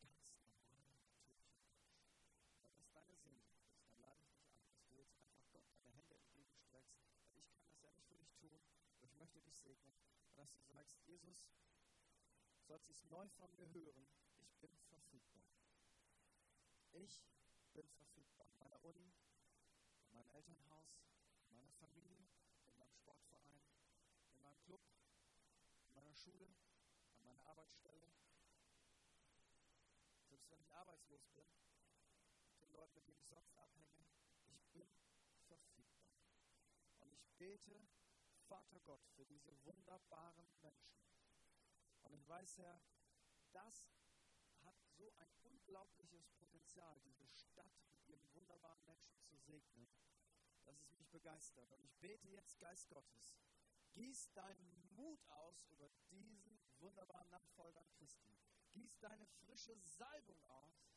Als ganz normaler, natürlicher Mensch. Wenn das deine Sehnsucht dann lade ich dich an, dass du jetzt einfach Gott deine Hände entgegenstreckst. Weil ich kann das ja nicht für dich tun, aber ich möchte dich segnen. Und dass du sagst, Jesus, sollst es neu von mir hören, ich bin verfügbar. Ich bin verfügbar. In meiner Uni, in meinem Elternhaus, in meiner Familie, in meinem Sportverein, in meinem Club, in meiner Schule, an meiner Arbeitsstelle. Selbst wenn ich arbeitslos bin, den Leuten, mit denen ich sonst abhänge, ich bin verfügbar. Und ich bete, Vater Gott, für diese wunderbaren Menschen. Und weiß, Herr, das hat so ein unglaubliches Potenzial, diese Stadt mit ihren wunderbaren Menschen zu segnen, dass es mich begeistert. Und ich bete jetzt, Geist Gottes, gieß deinen Mut aus über diesen wunderbaren Nachfolger Christi. Gieß deine frische Salbung aus.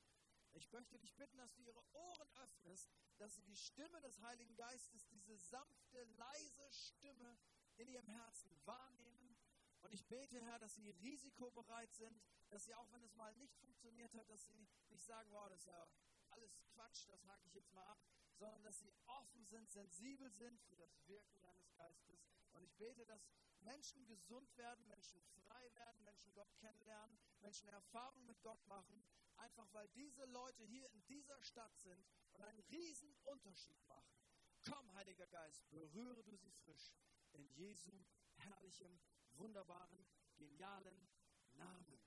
Ich möchte dich bitten, dass du ihre Ohren öffnest, dass sie die Stimme des Heiligen Geistes, diese sanfte, leise Stimme in ihrem Herzen wahrnehmen. Und ich bete, Herr, dass sie risikobereit sind, dass sie auch, wenn es mal nicht funktioniert hat, dass sie nicht sagen, wow, das ist ja alles Quatsch, das hake ich jetzt mal ab, sondern dass sie offen sind, sensibel sind für das Wirken deines Geistes. Und ich bete, dass Menschen gesund werden, Menschen frei werden, Menschen Gott kennenlernen, Menschen Erfahrung mit Gott machen, einfach weil diese Leute hier in dieser Stadt sind und einen riesen Unterschied machen. Komm, Heiliger Geist, berühre du sie frisch in Jesu herrlichem, wunderbaren, genialen Namen.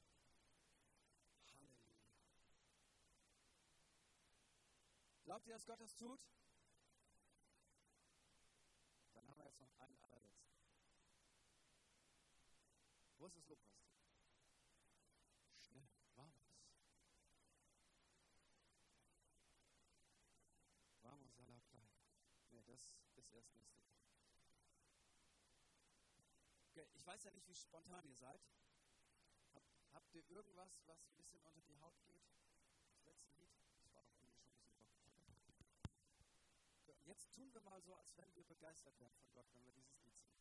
Halleluja. Glaubt ihr, dass Gott das tut? Dann haben wir jetzt noch einen allerletzten. Wo ist das Lobpreisteam? Schnell, vamos. Vamos a la playa. Nee, das ist erst nächste Woche. Okay, ich weiß ja nicht, wie spontan ihr seid. Hab, habt ihr irgendwas, was ein bisschen unter die Haut geht? Das letzte Lied? Das war doch irgendwie schon ein bisschen. Okay, Jetzt tun wir mal so, als wenn wir begeistert wären von Gott, wenn wir dieses Lied singen.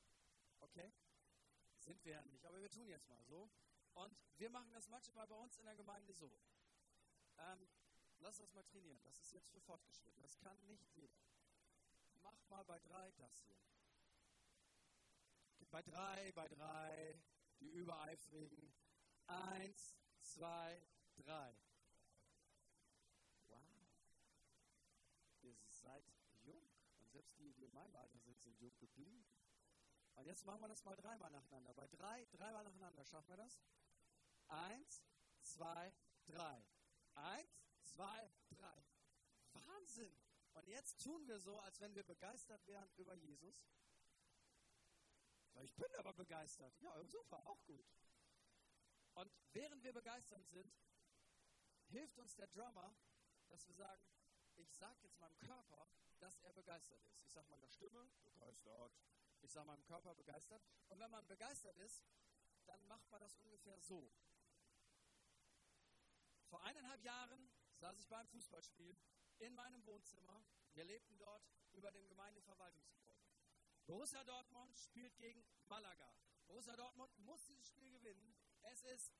Okay? Sind wir ja nicht, aber wir tun jetzt mal so. Und wir machen das manchmal bei uns in der Gemeinde so. Ähm, lass das mal trainieren. Das ist jetzt für Fortgeschrittene. Das kann nicht jeder. Mach mal bei drei das hier. Bei drei, bei drei, die Übereifrigen. Eins, zwei, drei. Wow. Ihr seid jung. Und selbst die, die in meinem Alter sind, sind jung geblieben. Und jetzt machen wir das mal dreimal nacheinander. Bei drei, dreimal nacheinander. Schaffen wir das? Eins, zwei, drei. Eins, zwei, drei. Wahnsinn! Und jetzt tun wir so, als wenn wir begeistert wären über Jesus. Ich bin aber begeistert. Ja, super, auch gut. Und während wir begeistert sind, hilft uns der Drummer, dass wir sagen, ich sage jetzt meinem Körper, dass er begeistert ist. Ich sage meiner Stimme, begeistert. Ich sage meinem Körper, begeistert. Und wenn man begeistert ist, dann macht man das ungefähr so. Vor eineinhalb Jahren saß ich beim Fußballspiel in meinem Wohnzimmer. Wir lebten dort über dem Gemeindeverwaltungsgebäude. Borussia Dortmund spielt gegen Malaga. Borussia Dortmund muss dieses Spiel gewinnen. Es ist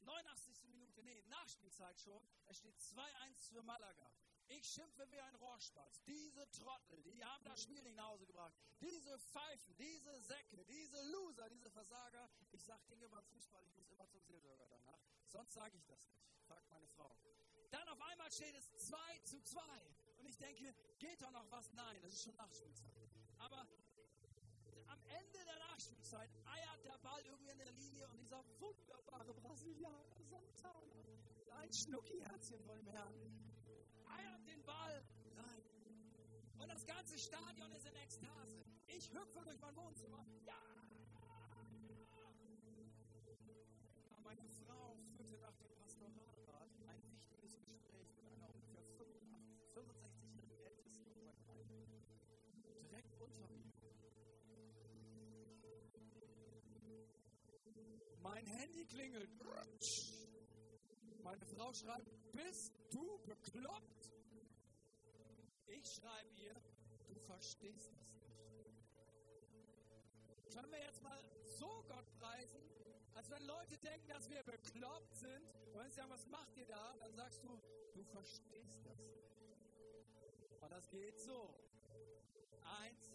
89. Minute, nee, Nachspielzeit schon. Es steht 2-1 für Malaga. Ich schimpfe wie ein Rohrspatz. Diese Trottel, die haben das Spiel nicht nach Hause gebracht. Diese Pfeifen, diese Säcke, diese Loser, diese Versager. Ich sage Dinge beim Fußball, ich muss immer zum Seelsorger danach. Sonst sage ich das nicht. Fragt meine Frau. Dann auf einmal steht es 2 zu 2. Und ich denke, geht da noch was? Nein, das ist schon Nachspielzeit. Aber am Ende der Nachspielzeit eiert der Ball irgendwie in der Linie und dieser wunderbare Brasilianer, Santana, ein Schnucki-Herzchen von dem Herrn, eiert den Ball rein. Und das ganze Stadion ist in Ekstase. Ich hüpfe durch mein Wohnzimmer. Ja! Aber meine Frau Mein Handy klingelt. Meine Frau schreibt, bist du bekloppt? Ich schreibe ihr, du verstehst es nicht. Können wir jetzt mal so Gott preisen, als wenn Leute denken, dass wir bekloppt sind und wenn sie sagen, was macht ihr da? Dann sagst du, du verstehst das nicht. Und das geht so. Eins,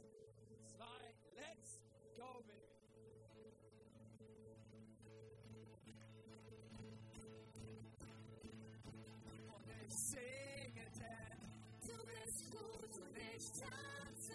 zwei, let's go, baby. Gut und ich tanze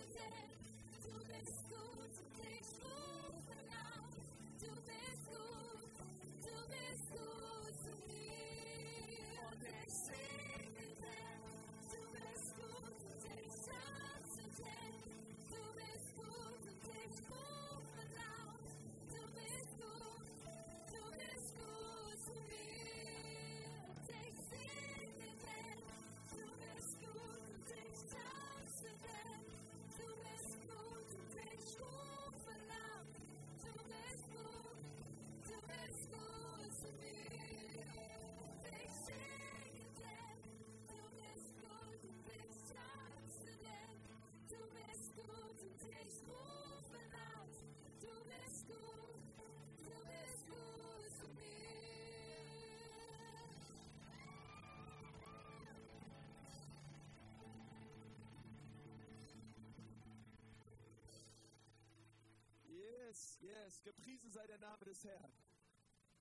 Yes, yes. Gepriesen sei der Name des Herrn.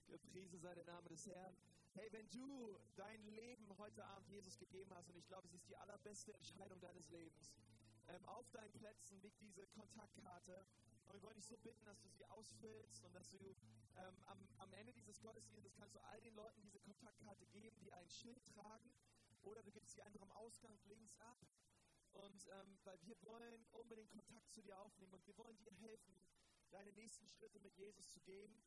Gepriesen sei der Name des Herrn. Hey, wenn du dein Leben heute Abend Jesus gegeben hast, und ich glaube, es ist die allerbeste Entscheidung deines Lebens, ähm, auf deinen Plätzen liegt diese Kontaktkarte. Und wir wollen dich so bitten, dass du sie ausfüllst und dass du ähm, am, am Ende dieses Gottesdienstes kannst du all den Leuten diese Kontaktkarte geben, die ein Schild tragen. Oder du gibst sie einfach am Ausgang links ab. Und ähm, weil wir wollen unbedingt Kontakt zu dir aufnehmen und wir wollen dir helfen, deine nächsten Schritte mit Jesus zu gehen.